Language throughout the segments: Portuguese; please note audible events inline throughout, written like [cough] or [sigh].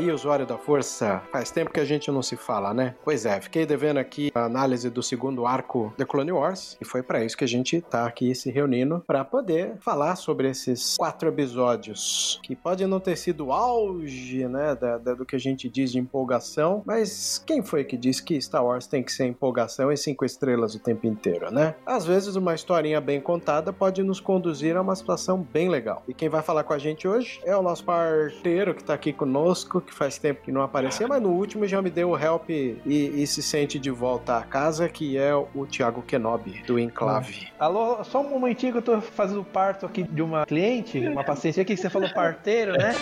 Aí, usuário da força, faz tempo que a gente não se fala, né? Pois é, fiquei devendo aqui a análise do segundo arco The Clone Wars e foi para isso que a gente tá aqui se reunindo para poder falar sobre esses quatro episódios que pode não ter sido o auge, né, da, da- do que a gente diz de empolgação, mas quem foi que disse que Star Wars tem que ser empolgação e cinco estrelas o tempo inteiro, né? Às vezes uma historinha bem contada pode nos conduzir a uma situação bem legal. E quem vai falar com a gente hoje é o nosso parteiro que tá aqui conosco, que faz tempo que não aparecia, mas no último já me deu o help e, e se sente de volta a casa, que é o Thiago Kenobi, do Enclave. Alô, só um momentinho que eu tô fazendo parto aqui de uma cliente, uma paciente aqui, que você falou parteiro, né?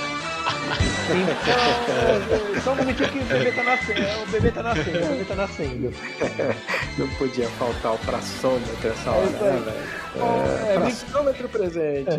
Então, só um momentinho que o bebê tá nascendo, o bebê tá nascendo, o bebê tá nascendo. [laughs] Não podia faltar o praçômetro essa hora, isso aí. né, velho? É, É, presente.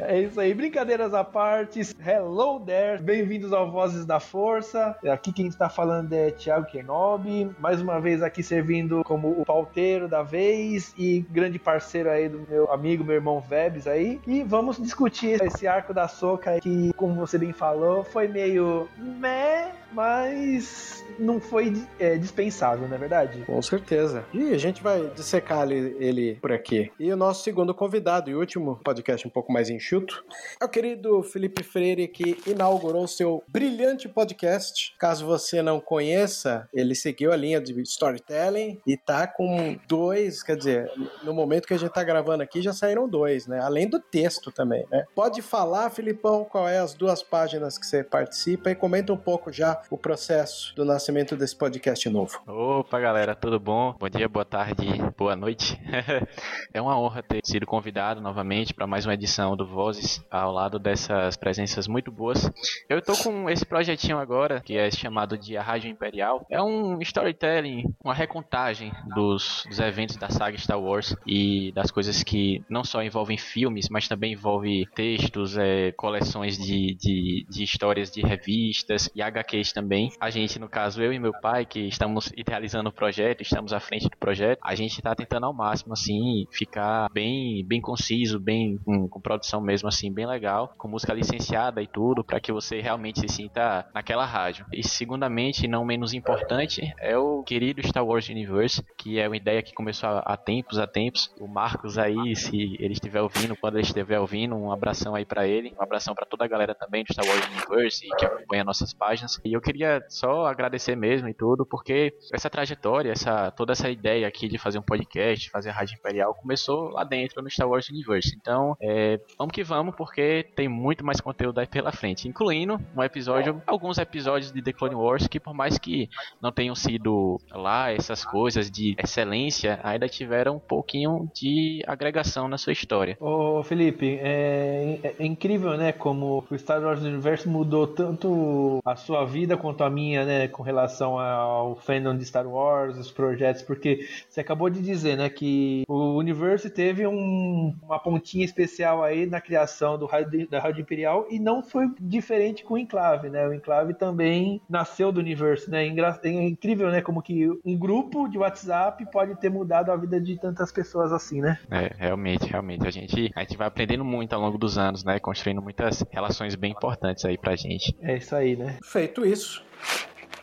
É isso aí, brincadeiras à parte. Hello there, bem-vindos ao Vozes da Força. Aqui quem está falando é Thiago Kenobi, mais uma vez aqui servindo como o pauteiro da vez e grande parceiro aí do meu amigo, meu irmão Vebs aí. E vamos discutir esse arco da Soca que, como você bem falou, foi meio meh, mas não foi é, dispensável, não é verdade? Com certeza. E a gente vai dissecar ele, ele por aqui. E o nosso segundo convidado e último podcast um pouco mais enxuto é o querido Felipe Freire, que inaugurou seu brilhante podcast. Caso você não conheça, ele seguiu a linha de storytelling e tá com dois, quer dizer, no momento que a gente tá gravando aqui já saíram dois, né? Além do texto também, né? Pode falar, Filipão, qual é as duas páginas que você participa e comenta um pouco já o processo do nascimento desse podcast novo. Opa, galera, tudo bom? Bom dia, boa tarde, boa noite. [laughs] é uma honra ter sido convidado novamente para mais uma edição do Vozes, ao lado dessas presenças muito boas. Eu tô com esse projetinho agora, que é chamado de A Rádio Imperial. É um storytelling, uma recontagem dos, dos eventos da saga Star Wars e das coisas que não só envolvem filmes, mas também envolve textos, é, coleções de, de, de histórias de revistas e HQs também. A gente, no caso, eu e meu pai, que estamos idealizando o projeto, estamos à frente do projeto, a gente está tentando ao máximo, assim, ficar bem, bem conciso, bem com, com produção mesmo, assim, bem legal, com música licenciada e tudo, para que você realmente se sinta naquela rádio. E, segundamente, não menos importante, é o querido Star Wars Universe, que é uma ideia que começou há, há tempos, há tempos. O Marcos aí, se ele estiver ouvindo, quando ele estiver ouvindo, um abração aí para ele, um abração para toda a galera também do Star Wars Universe que acompanha nossas páginas. E eu queria só agradecer mesmo e tudo, porque essa trajetória, essa toda essa ideia aqui de fazer um podcast, fazer a Rádio Imperial, começou lá dentro no Star Wars Universe. Então, é, vamos que vamos, porque tem muito mais conteúdo aí pela frente, incluindo um episódio, alguns episódios de The Clone Wars que, por mais que não tenham sido lá essas coisas de excelência, ainda tiveram um pouquinho de agregação na sua história. Ô Felipe, é, é incrível, né, como o Star Wars Universe mudou tanto a sua vida quanto a minha, né, com relação ao fandom de Star Wars, os projetos, porque você acabou de dizer, né, que o Universe teve um- uma pontinha especial aí na criação do rádio, da Rádio Imperial e não foi diferente com o Enclave, né, o Enclave também nasceu do Universe, né, é incrível, né, como que um grupo de WhatsApp pode ter mudado a vida de tantas pessoas assim, né. É, realmente, realmente. A gente, a gente vai aprendendo muito ao longo dos anos, né? Construindo muitas relações bem importantes aí pra gente. É isso aí, né. Feito isso,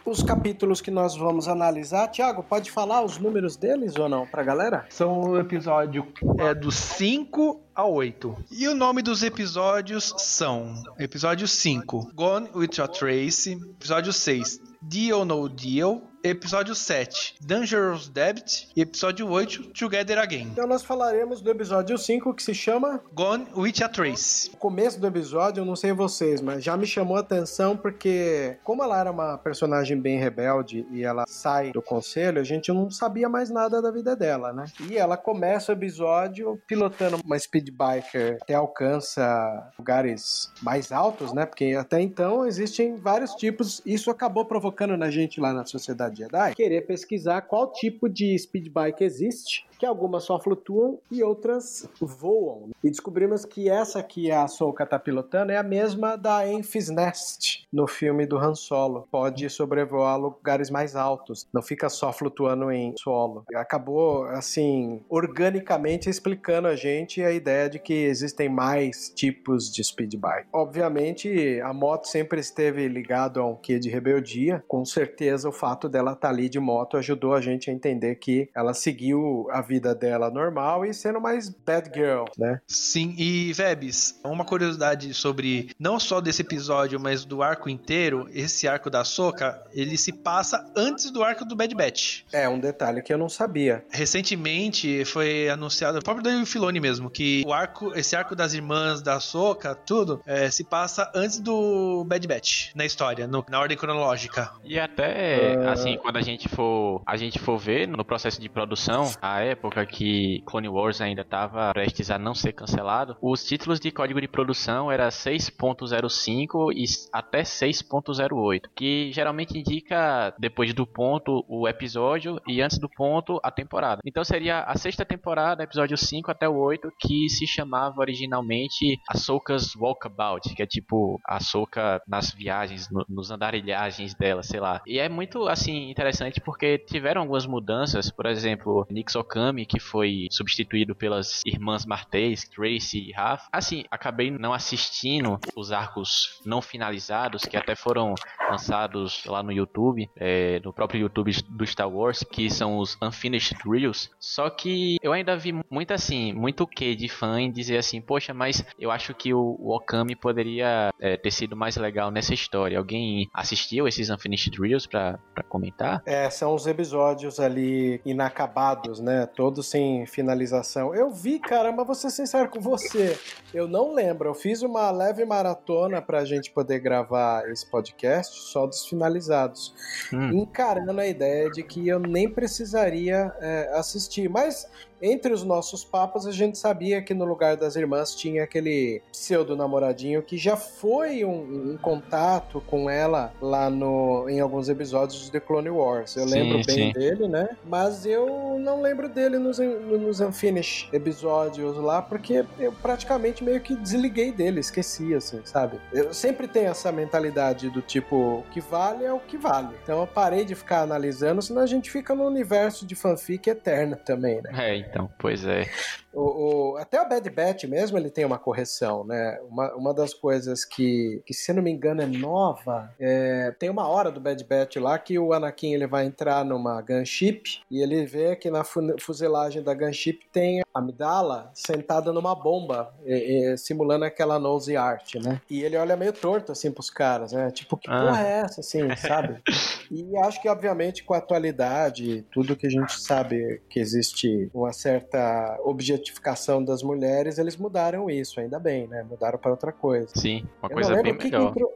os capítulos que nós vamos analisar, Tiago, pode falar os números deles ou não pra galera? São o episódio é, do 5 ao 8. E o nome dos episódios são: Episódio 5, Gone with Your Trace. Episódio 6, Deal No Deal. Episódio 7, Dangerous Debit, e episódio 8, Together Again. Então nós falaremos do episódio 5 que se chama Gone with a Trace. O começo do episódio, eu não sei vocês, mas já me chamou a atenção porque, como ela era uma personagem bem rebelde e ela sai do conselho, a gente não sabia mais nada da vida dela, né? E ela começa o episódio pilotando uma speed biker até alcança lugares mais altos, né? Porque até então existem vários tipos. Isso acabou provocando na gente lá na Sociedade Jedi? Querer pesquisar qual tipo de speed bike existe que algumas só flutuam e outras voam. E descobrimos que essa que a Ahsoka tá pilotando é a mesma da Enfys Nest no filme do Han Solo. Pode sobrevoar lugares mais altos, não fica só flutuando em solo. Acabou, assim, organicamente explicando a gente a ideia de que existem mais tipos de speed bike. Obviamente, a moto sempre esteve ligado a um quê de rebeldia. Com certeza, o fato dela estar tá ali de moto ajudou a gente a entender que ela seguiu a vida vida dela normal e sendo mais bad girl, né? Sim, e Vebs, uma curiosidade sobre não só desse episódio, mas do arco inteiro, esse arco da Soca, ele se passa antes do arco do Bad Batch. É, um detalhe que eu não sabia. Recentemente foi anunciado, o próprio Daniel Filoni mesmo, que o arco, esse arco das irmãs da Soca, tudo, é, se passa antes do Bad Batch na história, no, na ordem cronológica. E até, uh... assim, quando a gente for a gente for ver no processo de produção, a época que Clone Wars ainda estava prestes a não ser cancelado, os títulos de código de produção era 6.05 e até 6.08, que geralmente indica depois do ponto o episódio e antes do ponto a temporada. Então seria a sexta temporada, episódio 5 até o 8, que se chamava originalmente Ahsoka's Walkabout, que é tipo Ahsoka nas viagens, no, nos andarilhagens dela, sei lá. E é muito assim interessante porque tiveram algumas mudanças, por exemplo, Nix Okami que foi substituído pelas irmãs Martês, Tracy e Raf. Assim, acabei não assistindo os arcos não finalizados, que até foram lançados lá no YouTube, é, no próprio YouTube do Star Wars, que são os Unfinished Reels. Só que eu ainda vi muito assim, muito que de fã em dizer assim, poxa, mas eu acho que o, o Okami poderia é, ter sido mais legal nessa história. Alguém assistiu esses Unfinished Reels pra comentar? É, são os episódios ali inacabados, né? Todos sem finalização. Eu vi, cara, mas vou ser sincero com você, eu não lembro. Eu fiz uma leve maratona pra gente poder gravar esse podcast só dos finalizados, hum. encarando a ideia de que eu nem precisaria é, assistir. Mas entre os nossos papos, a gente sabia que no lugar das irmãs tinha aquele pseudo namoradinho que já foi um, um contato com ela lá no, em alguns episódios de The Clone Wars. Eu sim, lembro bem sim. dele, né? Mas eu não lembro dele nos, nos Unfinished episódios lá, porque eu praticamente meio que desliguei dele, esqueci, assim, sabe? Eu sempre tenho essa mentalidade do tipo, o que vale é o que vale. Então eu parei de ficar analisando, senão a gente fica no universo de fanfic eterna também, né? É, então, pois é. O, o, até o Bad Batch mesmo ele tem uma correção, né? Uma, uma das coisas que, que, se não me engano, é nova. É, tem uma hora do Bad Batch lá que o Anakin ele vai entrar numa gunship e ele vê que na fuselagem da gunship tem a Amidala sentada numa bomba, e, e, simulando aquela nose art, né? E ele olha meio torto assim pros caras, né? Tipo, que ah. porra é essa, assim, sabe? [laughs] e acho que, obviamente, com a atualidade, tudo que a gente sabe que existe uma certa objetificação das mulheres, eles mudaram isso, ainda bem, né? Mudaram para outra coisa. Sim, uma Eu coisa bem melhor. Entrou...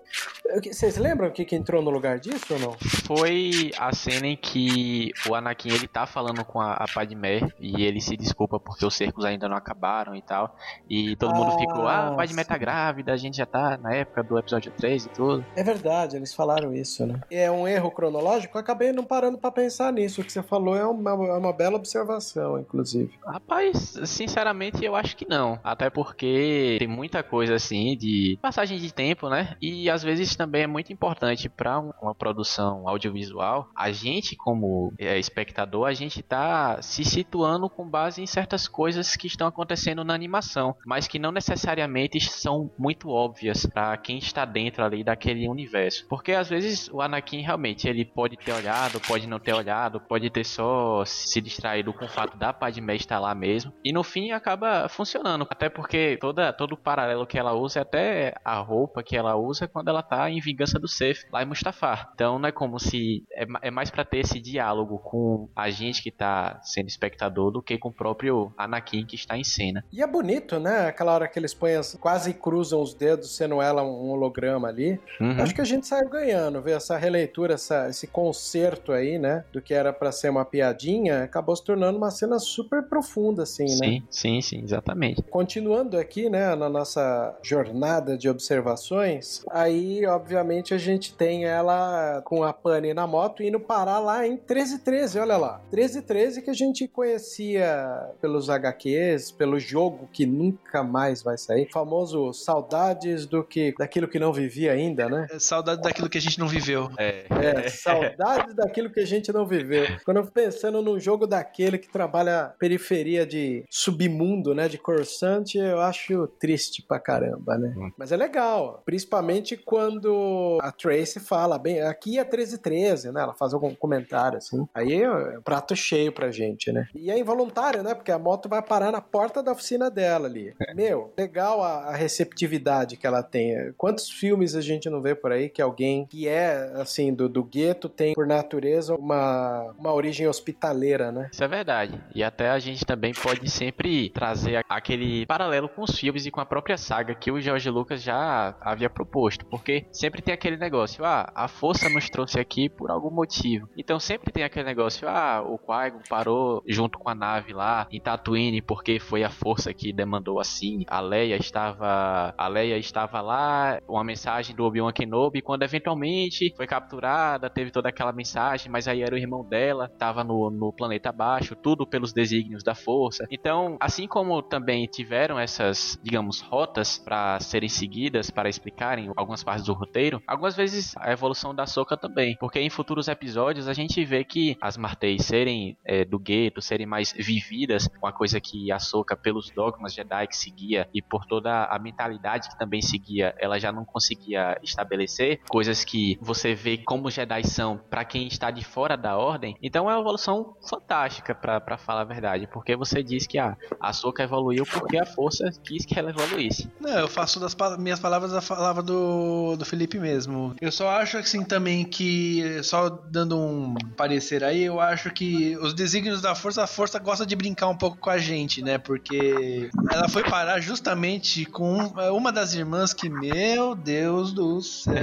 Vocês lembram o que, que entrou no lugar disso ou não? Foi a cena em que o Anakin ele tá falando com a, a Padmé e ele se desculpa porque os cercos ainda não acabaram e tal. E todo mundo ah, ficou, ah, a Padmé tá grávida, a gente já tá na época do episódio 3 e tudo. É verdade, eles falaram isso, né? É um erro cronológico, eu acabei não parando para pensar nisso. O que você falou é uma, é uma bela observação, inclusive. Rapaz, sinceramente eu acho que não. Até porque tem muita coisa assim de passagem de tempo, né? E às vezes também é muito importante para uma produção audiovisual. A gente, como é, espectador, a gente tá se situando com base em certas coisas que estão acontecendo na animação, mas que não necessariamente são muito óbvias para quem está dentro ali daquele universo. Porque às vezes o Anakin realmente ele pode ter olhado, pode não ter olhado, pode ter só se distraído com o fato da Padmé estar lá mesmo. E no fim acaba funcionando. Até porque toda, todo o paralelo que ela usa é até a roupa que ela usa quando ela tá em Vingança do Sith, lá em Mustafar. Então não é como se. É, é mais para ter esse diálogo com a gente que tá sendo espectador do que com o próprio Anakin que está em cena. E é bonito, né? Aquela hora que eles põem as, quase cruzam os dedos, sendo ela um holograma ali. Uhum. Acho que a gente saiu ganhando, ver essa releitura, essa, esse concerto aí, né? Do que era para ser uma piadinha, acabou se tornando uma cena super profunda, assim, sim, né? Sim, sim, sim, exatamente. Continuando aqui, né, na nossa jornada de observações, aí, obviamente, a gente tem ela com a Pani na moto indo parar lá em 1313, olha lá. 1313 que a gente conhecia pelos HQs, pelo jogo que nunca mais vai sair. O famoso saudades do que daquilo que não vivia ainda, né? É, saudade daquilo que a gente não viveu. É, é saudades daquilo que a gente não viveu. Quando eu pensando num jogo daquele que trabalha periferia de submundo, né, de Coruscant, eu acho triste pra caramba, né? Hum. Mas é legal, principalmente quando a Tracy fala, bem, aqui é 1313, né? Ela faz algum comentário assim. Aí é um prato cheio pra gente, né? E é involuntário, né? Porque a moto vai parar na porta da oficina dela ali. É. Meu, legal a, a receptividade que ela tem. Quantos filmes a gente não vê por aí que alguém que é, assim, do, do gueto tem, por natureza, uma, uma origem hospitaleira, né? Isso é verdade. E até a gente também pode sempre trazer aquele paralelo com os filmes e com a própria saga que o George Lucas já havia proposto. Porque sempre tem aquele negócio, ah, a força nos trouxe aqui por algum motivo. Então sempre tem aquele negócio, ah, o Qui-Gon parou junto com a nave lá em Tatooine porque foi a força que demandou assim. A Leia estava, a Leia estava lá, uma mensagem do Obi-Wan Kenobi quando eventualmente foi capturada, teve toda aquela mensagem, mas aí era o irmão dela, estava no, no planeta abaixo, tudo pelos desígnios da força. Então, assim como também tiveram essas, digamos, rotas para serem seguidas para explicarem algumas partes do roteiro, algumas vezes a evolução da Soca também, porque em futuros episódios a gente vê que as Martês serem é, do gueto, serem mais vividas, uma coisa que a Soca pelos dogmas Jedi que seguia e por toda a mentalidade que também seguia, ela já não conseguia estabelecer, coisas que você vê como Jedi são para quem está de fora da ordem. Então é uma evolução fantástica para falar a verdade, porque você diz que ah, a Soca evoluiu porque a força quis que ela evoluísse. Não, eu faço das minhas palavras a palavra do, do Felipe mesmo. Eu só acho assim também que, só dando um parecer aí, eu acho que os desígnios da força, a força gosta de brincar um pouco com a gente, né? Porque ela foi parar justamente com uma das irmãs que, meu Deus do céu,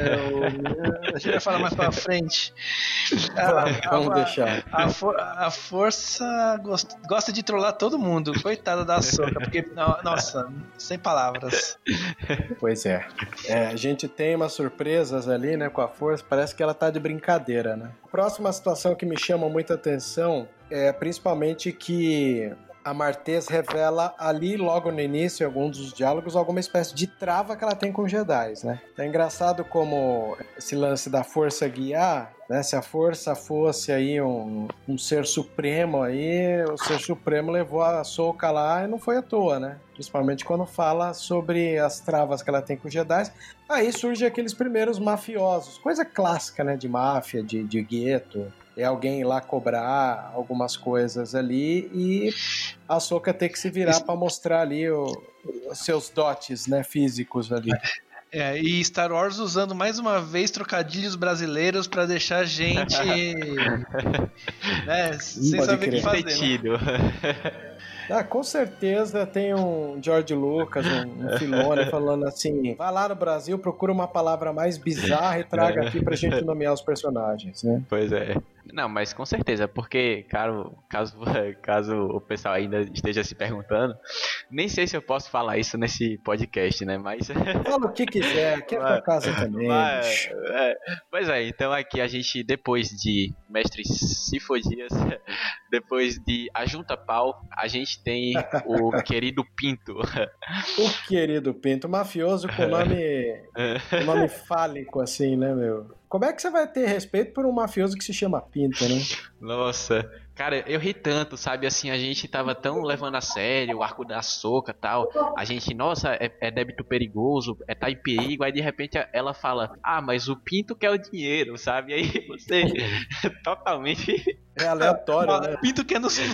a gente vai falar mais pra frente. A, Vamos a, deixar. A, a, força gosta, gosta de trollar todo mundo. Coitada da Soca, porque, nossa, sem palavras. Pois é. é. A gente tem umas surpresas ali, né, com a força. Parece que ela tá de brincadeira, né? Próxima situação que me chama muita atenção é principalmente que a Martez revela ali, logo no início, em alguns dos diálogos, alguma espécie de trava que ela tem com os Jedi, né? É engraçado como esse lance da força guiar, né? Se a força fosse aí um, um ser supremo aí, o ser supremo levou a Soca lá e não foi à toa, né? Principalmente quando fala sobre as travas que ela tem com os Jedi. Aí surgem aqueles primeiros mafiosos, coisa clássica, né? De máfia, de, de gueto, é alguém ir lá cobrar algumas coisas ali e a Soca ter que se virar para mostrar ali o, os seus dotes, né, físicos ali. É, e Star Wars usando mais uma vez trocadilhos brasileiros para deixar a gente [laughs] né, sem saber o que fazer. Né? [laughs] Ah, com certeza tem um George Lucas, um, um Filone [laughs] falando assim: vai lá no Brasil, procura uma palavra mais bizarra e traga aqui pra gente nomear os personagens, né? Pois é. Não, mas com certeza, porque, caro, caso, [laughs] caso o pessoal ainda esteja se perguntando, nem sei se eu posso falar isso nesse podcast, né? Mas. [laughs] Fala o que quiser, aqui é tua casa também. Mas, é, pois é, então aqui a gente, depois de Mestre Sifodias, [laughs] depois de Ajunta Pau, a gente tem o querido Pinto. O querido Pinto, mafioso com nome, com nome fálico, assim, né, meu? Como é que você vai ter respeito por um mafioso que se chama Pinto, né? Nossa, cara, eu ri tanto, sabe? Assim, a gente tava tão levando a sério o arco da soca tal. A gente, nossa, é, é débito perigoso, é tá em perigo. Aí de repente ela fala, ah, mas o Pinto quer o dinheiro, sabe? Aí você [laughs] totalmente É aleatório, né? Pinto quer nos é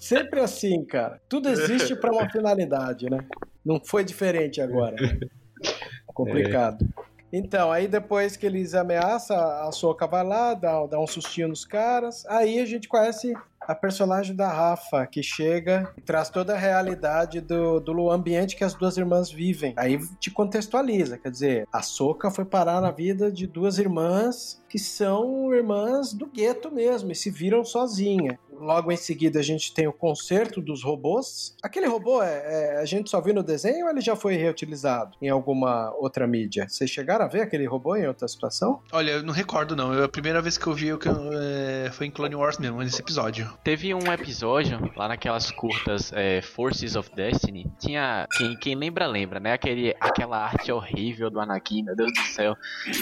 sempre assim, cara. Tudo existe para uma finalidade, né? Não foi diferente agora. Complicado. Então, aí depois que eles ameaçam, a Soca vai lá, dá, dá um sustinho nos caras. Aí a gente conhece a personagem da Rafa, que chega e traz toda a realidade do, do ambiente que as duas irmãs vivem. Aí te contextualiza, quer dizer, a Soca foi parar na vida de duas irmãs que são irmãs do gueto mesmo e se viram sozinha. Logo em seguida a gente tem o concerto dos robôs. Aquele robô é, é, a gente só viu no desenho ou ele já foi reutilizado em alguma outra mídia? Vocês chegaram a ver aquele robô em outra situação? Olha, eu não recordo não. Eu, a primeira vez que eu vi eu, é, foi em Clone Wars mesmo, nesse episódio. Teve um episódio lá naquelas curtas é, Forces of Destiny. Tinha quem, quem lembra lembra, né? Aquele, aquela arte horrível do Anakin, meu Deus do céu.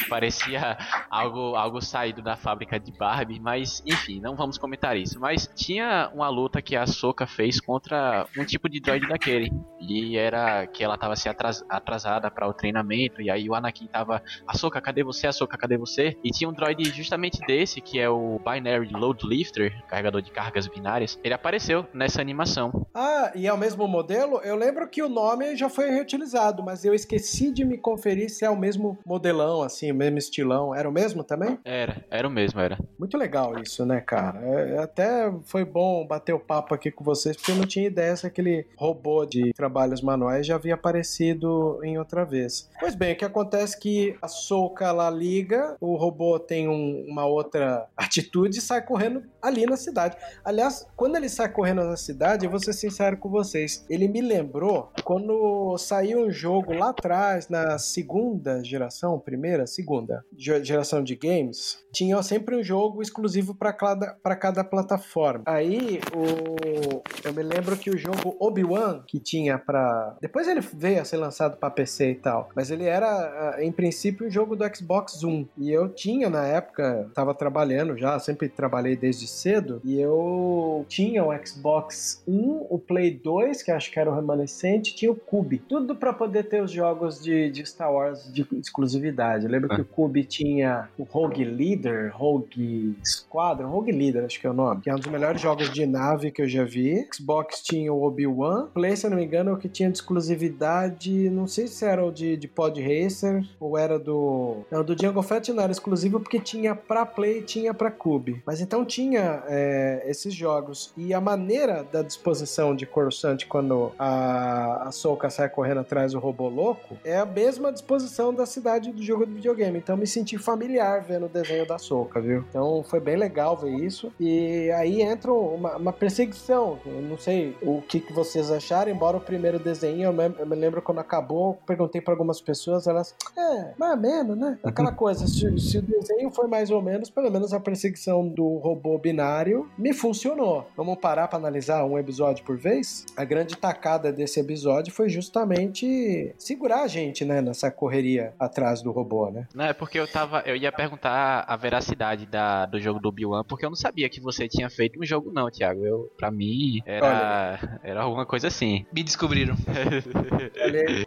Parecia algo algo saído da fábrica de Barbie, mas enfim, não vamos comentar isso. Mas tinha uma luta que a Soka fez contra um tipo de droid daquele. E era que ela tava se atras atrasada para o treinamento, e aí o Anakin tava, Soka, cadê você? Soka, cadê você? E tinha um droid justamente desse, que é o Binary Load Lifter, carregador de cargas binárias. Ele apareceu nessa animação. Ah, e é o mesmo modelo? Eu lembro que o nome já foi reutilizado, mas eu esqueci de me conferir se é o mesmo modelão, assim, o mesmo estilão. Era o mesmo também? também? Era, era o mesmo, era. Muito legal isso, né, cara? É, até foi bom bater o papo aqui com vocês, porque eu não tinha ideia se aquele robô de trabalhos manuais já havia aparecido em outra vez. Pois bem, o que acontece é que a Soca lá liga, o robô tem um, uma outra [laughs] atitude e sai correndo ali na cidade. Aliás, quando ele sai correndo na cidade, eu vou ser sincero com vocês, ele me lembrou quando saiu um jogo lá atrás, na segunda geração, primeira, segunda geração de games, tinham sempre um jogo exclusivo para cada, cada plataforma. Aí o, eu me lembro que o jogo Obi-Wan, que tinha para. Depois ele veio a ser lançado para PC e tal, mas ele era, em princípio, um jogo do Xbox One. E eu tinha na época, tava trabalhando já, sempre trabalhei desde cedo, e eu tinha o Xbox 1, o Play 2, que acho que era o remanescente, tinha o Cube. Tudo para poder ter os jogos de, de Star Wars de exclusividade. Eu lembro ah. que o Cube tinha o Rogue Leader, Rogue Squadron, Rogue Leader acho que é o nome, que é um dos melhores jogos de nave que eu já vi. Xbox tinha o Obi-Wan, Play, se eu não me engano, é o que tinha de exclusividade, não sei se era o de, de Pod Racer ou era do... Não, do Django Fett não era exclusivo porque tinha pra Play tinha pra Cube. Mas então tinha é, esses jogos. E a maneira da disposição de Coruscant quando a, a Soka sai correndo atrás do robô louco é a mesma disposição da cidade do jogo de videogame. Então me senti familiar vendo o desenho da Soca, viu? Então foi bem legal ver isso. E aí entra uma, uma perseguição. Eu não sei o que, que vocês acharam, embora o primeiro desenho, eu me, eu me lembro quando acabou, perguntei para algumas pessoas, elas, é, mais ou menos, né? [laughs] Aquela coisa, se, se, o desenho foi mais ou menos, pelo menos a perseguição do robô binário me funcionou. Vamos parar para analisar um episódio por vez? A grande tacada desse episódio foi justamente segurar a gente, né, nessa correria atrás do robô, né? Não, é porque eu tava, eu ia perguntar a veracidade da, do jogo do Obi-Wan, porque eu não sabia que você tinha feito um jogo não, Thiago. Eu, pra mim, era, era alguma coisa assim. Me descobriram.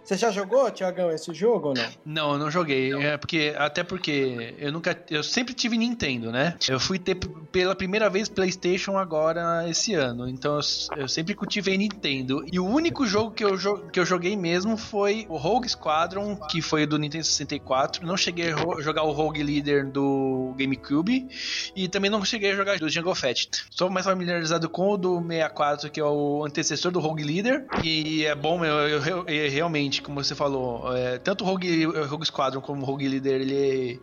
você já jogou, Thiagão, esse jogo ou não? Não, eu não joguei. É porque, até porque eu nunca. Eu sempre tive Nintendo, né? Eu fui ter pela primeira vez PlayStation agora esse ano. Então eu, eu sempre cultivei Nintendo. E o único jogo que eu, que eu joguei mesmo foi o Rogue Squadron, que foi do Nintendo 64. Não cheguei a jogar o Rogue Leader do GameCube e também não cheguei a jogar do Jungle Fett. Sou mais familiarizado com o do 64, que é o antecessor do Rogue Leader, e é bom, eu, eu, eu realmente, como você falou, é, tanto o Rogue, Rogue Squadron como o Rogue Leader, ele,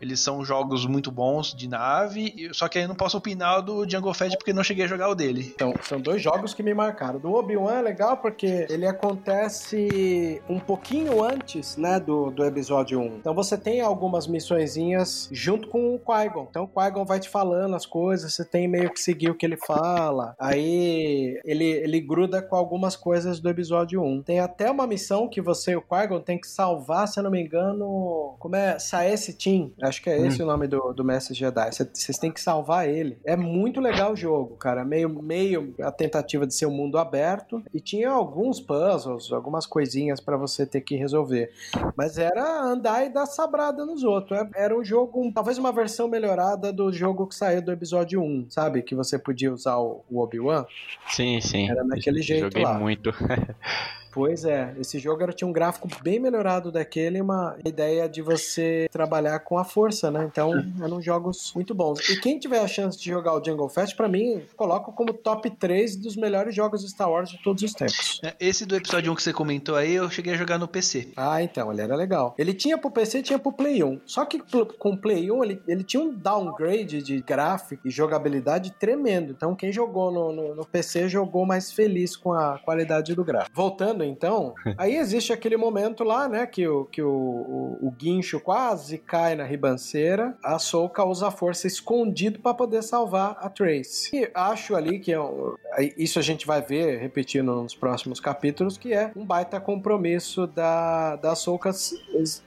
eles são jogos muito bons de nave, só que aí eu não posso opinar do Jungle Fett porque não cheguei a jogar o dele. Então, são dois jogos que me marcaram. Do Obi-Wan é legal porque ele acontece um pouquinho antes, né, do, do episódio 1. Então você tem algumas missõezinhas junto com o Qui-Gon. Então o Qui-Gon vai te falando as coisas, você tem meio que seguir o que ele fala. Aí ele, ele gruda com algumas coisas do episódio 1. Tem até uma missão que você e o Qui-Gon tem que salvar, se eu não me engano, como é? Saesse Team. Acho que é esse hum. o nome do, do Mestre Jedi. Vocês têm que salvar ele. É muito legal o jogo, cara. Meio, meio a tentativa de ser um mundo aberto. E tinha alguns puzzles, algumas coisinhas para você ter que resolver. Mas era andar e dar sabrada nos outros. É, era um jogo talvez uma versão melhorada do jogo que saiu do episódio 1, sabe? Que você podia usar o, Obi-Wan. Sim, sim. Era naquele jeito Joguei lá. muito. [laughs] Pois é, esse jogo era, tinha um gráfico bem melhorado daquele, uma ideia de você trabalhar com a força, né? Então, eram jogos muito bons. E quem tiver a chance de jogar o Jungle Fest, pra mim, coloco como top 3 dos melhores jogos de Star Wars de todos os tempos. É, Esse do episódio 1 que você comentou aí, eu cheguei a jogar no PC. Ah, então, ele era legal. Ele tinha pro PC e tinha pro Play 1. Só que com o Play 1, ele, ele tinha um downgrade de gráfico e jogabilidade tremendo. Então, quem jogou no, no, no PC jogou mais feliz com a qualidade do gráfico. Voltando, então, [laughs] aí existe aquele momento lá, né, que o, que o, o, o guincho quase cai na ribanceira. A Soka usa a força escondido para poder salvar a Trace. E acho ali que é um- isso a gente vai ver repetindo nos próximos capítulos, que é um baita compromisso da, da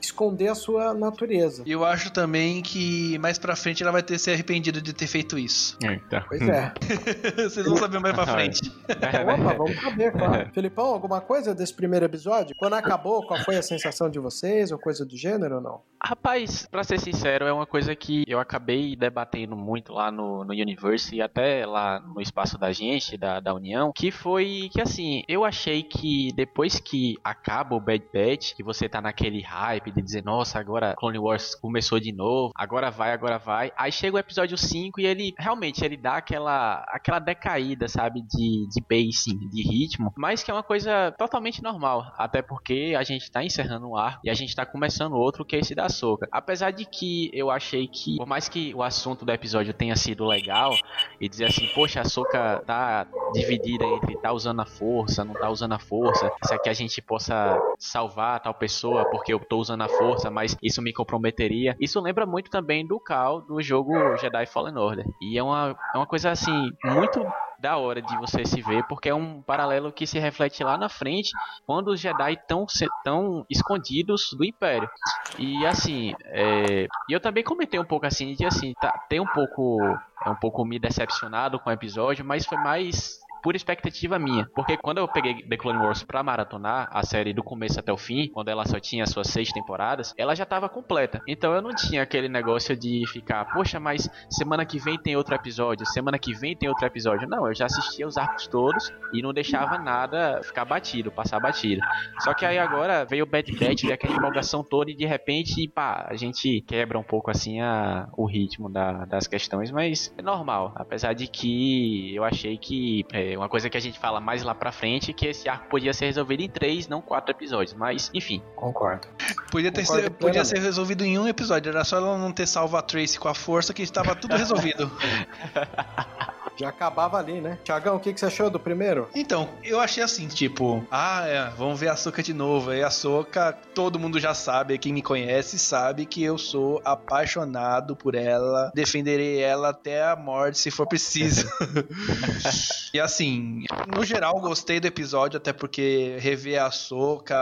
esconder a sua natureza. E eu acho também que mais pra frente ela vai ter se arrependido de ter feito isso. Então. Pois é. [laughs] Vocês vão saber mais pra [laughs] frente. Opa, vamos saber, claro. Felipão, alguma coisa desse primeiro episódio? Quando acabou, qual foi a sensação de vocês? Ou coisa do gênero ou não? Rapaz, pra ser sincero, é uma coisa que eu acabei debatendo muito lá no, no Universe e até lá no espaço da gente, da, da União, que foi que assim, eu achei que depois que acaba o Bad Batch, que você tá naquele hype de dizer, nossa, agora Clone Wars começou de novo, agora vai, agora vai. Aí chega o episódio 5 e ele realmente ele dá aquela aquela decaída, sabe, de, de pacing, de ritmo, mas que é uma coisa totalmente normal, até porque a gente tá encerrando um arco e a gente tá começando outro que é esse da Soca. Apesar de que eu achei que, por mais que o assunto do episódio tenha sido legal e dizer assim, poxa, a Soca tá dividida entre tá usando a força, não tá usando a força, se é que a gente possa salvar tal pessoa porque eu tô usando a força, mas isso me comprometeria. Isso lembra muito também do Cal do jogo Jedi Fallen Order. E é uma, é uma coisa assim, muito da hora de você se ver, porque é um paralelo que se reflete lá na frente, quando os Jedi estão tão escondidos do Império. E assim, é, eu também comentei um pouco assim, de assim, tá, tem um pouco, é um pouco me decepcionado com o episódio, mas foi mais por expectativa minha. Porque quando eu peguei The Clone Wars pra maratonar a série do começo até o fim, quando ela só tinha suas seis temporadas, ela já tava completa. Então eu não tinha aquele negócio de ficar, poxa, mas semana que vem tem outro episódio, semana que vem tem outro episódio. Não, eu já assistia os arcos todos e não deixava nada ficar batido, passar batido. Só que aí agora veio o Bad Batch, veio aquela empolgação toda e de repente, pá, a gente quebra um pouco assim a, o ritmo da- das questões, mas é normal. Apesar de que eu achei que é uma coisa que a gente fala mais lá pra frente, que esse arco podia ser resolvido em três, não quatro episódios. Mas, enfim. Concordo. Podia, ter Concordo sido- podia ser resolvido em um episódio, era só ela não ter salvo a Trace com a força que estava tudo resolvido. [laughs] Já acabava ali, né? Tiagão, o que, que você achou do primeiro? Então, eu achei assim, tipo, ah, é, vamos ver a Soca de novo. Aí a Soca, todo mundo já sabe, quem me conhece sabe que eu sou apaixonado por ela, defenderei ela até a morte se for preciso. [laughs] e assim, no geral gostei do episódio, até porque rever a Soca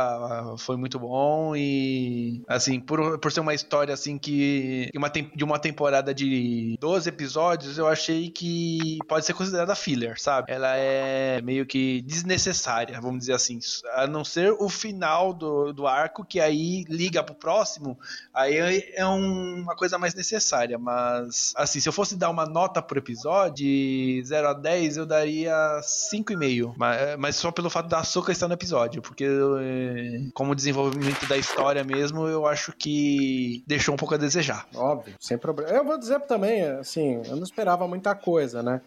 foi muito bom e assim, por, por ser uma história assim que uma de uma temporada de 12 episódios, eu achei que pode ser considerada filler, sabe? Ela é meio que desnecessária, vamos dizer assim. A não ser o final do, do arco, que aí liga pro próximo, aí é um- uma coisa mais necessária. Mas, assim, se eu fosse dar uma nota pro episódio, de 0 a 10, eu daria 5,5. Mas, mas só pelo fato da Soca estar no episódio, porque eh, como desenvolvimento da história mesmo, eu acho que deixou um pouco a desejar. Óbvio, sem problema. Eu vou dizer também, assim, eu não esperava muita coisa, né?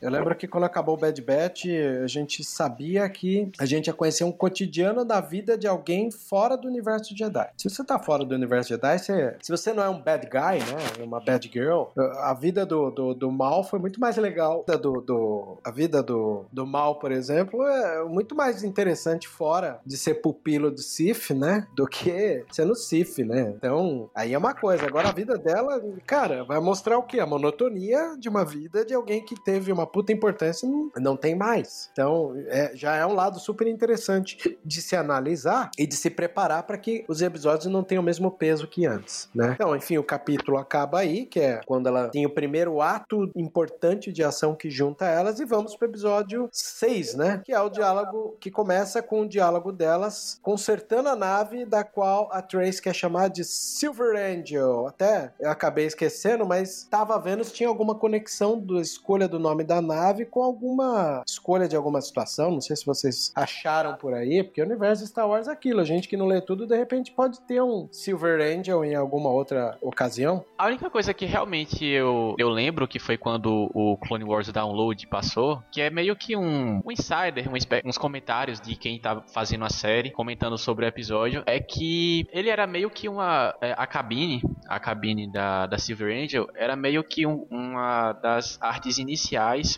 Eu lembro que quando acabou o Bad Batch, a gente sabia que a gente ia conhecer um cotidiano da vida de alguém fora do universo Jedi. Se você tá fora do universo Jedi, você, se você não é um bad guy, né? Uma bad girl, a vida do, do, do mal foi muito mais legal. A Do, do, a vida do, do mal, por exemplo, é muito mais interessante fora de ser pupilo do Sith, né? Do que sendo Sith, né? Então, aí é uma coisa. Agora a vida dela, cara, vai mostrar o quê? A monotonia de uma vida de alguém que teve uma puta importância, não, não tem mais. Então, é, já é um lado super interessante de se analisar e de se preparar para que os episódios não tenham o mesmo peso que antes, né? Então, enfim, o capítulo acaba aí, que é quando ela tem o primeiro ato importante de ação que junta elas, e vamos pro episódio 6, né? Que é o diálogo que começa com o diálogo delas consertando a nave da qual a Trace quer chamar de Silver Angel. Até eu acabei esquecendo, mas tava vendo se tinha alguma conexão da escolha do nome da nave com alguma escolha de alguma situação. Não sei se vocês acharam por aí, porque o universo Star Wars é aquilo. A gente que não lê tudo, de repente pode ter um Silver Angel em alguma outra ocasião. A única coisa que realmente eu, eu lembro que foi quando o Clone Wars Download passou, que é meio que um, um insider, um, uns comentários de quem tá fazendo a série, comentando sobre o episódio, é que ele era meio que uma. É, a cabine, a cabine da, da Silver Angel, era meio que um, uma das artes iniciais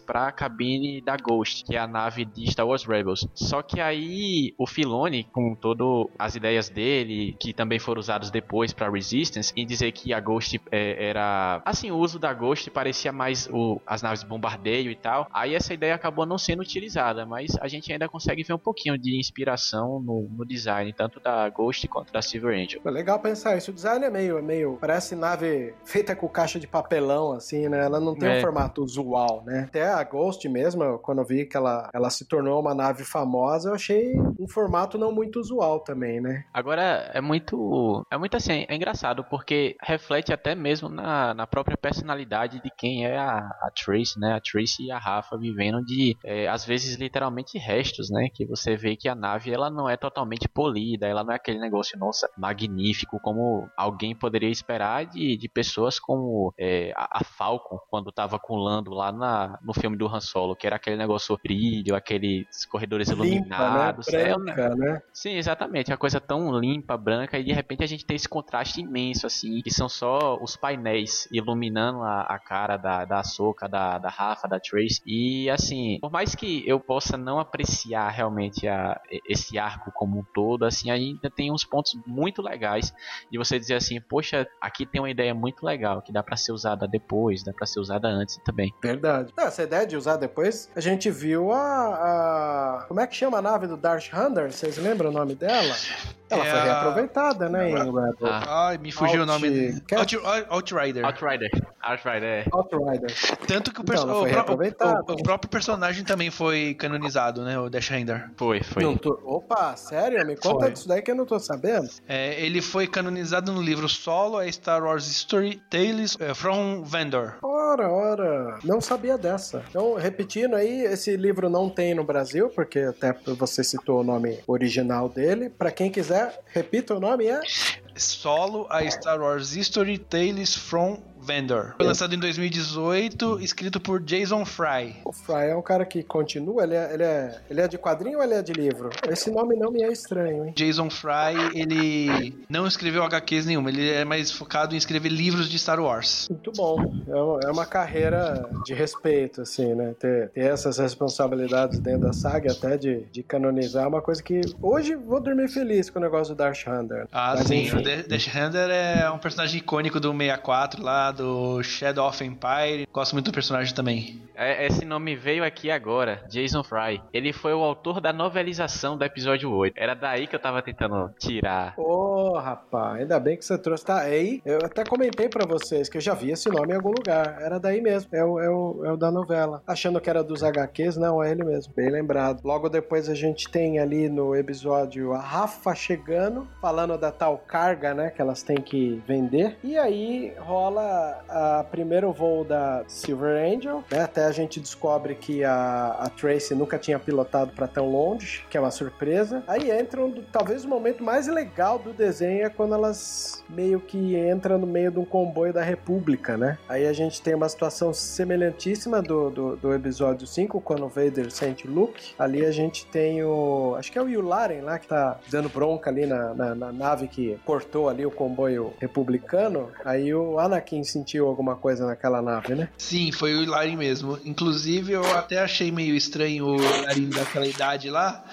para a cabine da Ghost, que é a nave de Star Wars Rebels. Só que aí o Filoni, com todas as ideias dele, que também foram usadas depois para Resistance, em dizer que a Ghost é, era. Assim, o uso da Ghost parecia mais o, as naves de bombardeio e tal. Aí essa ideia acabou não sendo utilizada, mas a gente ainda consegue ver um pouquinho de inspiração no, no design, tanto da Ghost quanto da Silver Angel. É legal pensar isso. O design é meio, é meio. Parece nave feita com caixa de papelão, assim, né? Ela não tem é. um formato usual, né? Até a Ghost mesmo, quando eu vi que ela, ela se tornou uma nave famosa, eu achei um formato não muito usual também, né? Agora, é muito. É muito assim, é engraçado, porque reflete até mesmo na, na própria personalidade de quem é a, a Trace, né? A Trace e a Rafa vivendo de, é, às vezes, literalmente restos, né? Que você vê que a nave ela não é totalmente polida, ela não é aquele negócio, nossa, magnífico, como alguém poderia esperar de, de pessoas como é, a, a Falcon, quando tava com o Lando lá na, no filme do Han Solo, que era aquele negócio brilho, aqueles corredores limpa, iluminados. Né? Branca, é, né? Sim, exatamente. A coisa tão limpa, branca, e de repente a gente tem esse contraste imenso, assim, que são só os painéis iluminando a, a cara da, da Soca, da, da Rafa, da Trace. E assim, por mais que eu possa não apreciar realmente a, esse arco como um todo, assim, ainda tem uns pontos muito legais de você dizer assim, poxa, aqui tem uma ideia muito legal que dá para ser usada depois, dá para ser usada antes também. Verdade. Essa ideia de usar depois, a gente viu a, a... como é que chama a nave do Darth Hunter? Vocês lembram o nome dela? Ela é foi reaproveitada, né, em Rebel. Ah. Ai, me fugiu Out... o nome. Out... Outrider. Outrider. Outrider, é. Outrider. Tanto que o, perso... então, o, o, o, próprio personagem também foi canonizado, né, o Dash Render. Foi, foi. Tô... Opa, sério? Me conta foi. disso daí que eu não tô sabendo. É, ele foi canonizado no livro solo, a Star Wars History Tales eh, from Vendor. Ora, ora. Não sabia dessa. Então, repetindo aí, esse livro não tem no Brasil, porque até você citou o nome original dele. Para quem quiser repita o nome, é? Solo, a Star Wars History Tales from Vendor. Foi lançado em 2018, escrito por Jason Fry. O Fry é um cara que continua, ele é, ele é, ele é de quadrinho ou ele é de livro? Esse nome não me é estranho, hein? Jason Fry, ele não escreveu HQs nenhuma, ele é mais focado em escrever livros de Star Wars. Muito bom. É uma é carreira de respeito, assim, né? Ter, ter essas responsabilidades dentro da saga, até de, de canonizar, é uma coisa que hoje vou dormir feliz com o negócio do Darth Hunter. Ah, Mas, sim. Enfim. O Darth Hunter é um personagem icônico do 64 lá, do Shadow of Empire. Gosto muito do personagem também. É, esse nome veio aqui agora, Jason Fry. Ele foi o autor da novelização do episódio 8. Era daí que eu tava tentando tirar. Ô, oh, rapaz, ainda bem que você trouxe. Tá aí, eu até comentei para vocês que eu já vi esse nome em algum lugar. Era daí mesmo, é o, é o, é o da novela. Achando que era dos HQs, não, é ele mesmo. Bem lembrado. Logo depois a gente tem ali no episódio a Rafa chegando, falando da tal carga, né, que elas têm que vender. E aí rola a primeiro voo da Silver Angel, né? Até a gente descobre que a, a Tracy nunca tinha pilotado para tão longe, que é uma surpresa. Aí entram, talvez o momento mais legal do desenho é quando elas meio que entram no meio de um comboio da República, né? Aí a gente tem uma situação semelhantíssima do, do, do episódio 5, quando o Vader sente Luke. Ali a gente tem o. Acho que é o Yularen lá que tá dando bronca ali na, na, na nave que cortou ali o comboio republicano. Aí o Anakin sentiu alguma coisa naquela nave, né? Sim, foi o Ilarin mesmo. Inclusive, eu até achei meio estranho o Ilarin daquela idade lá.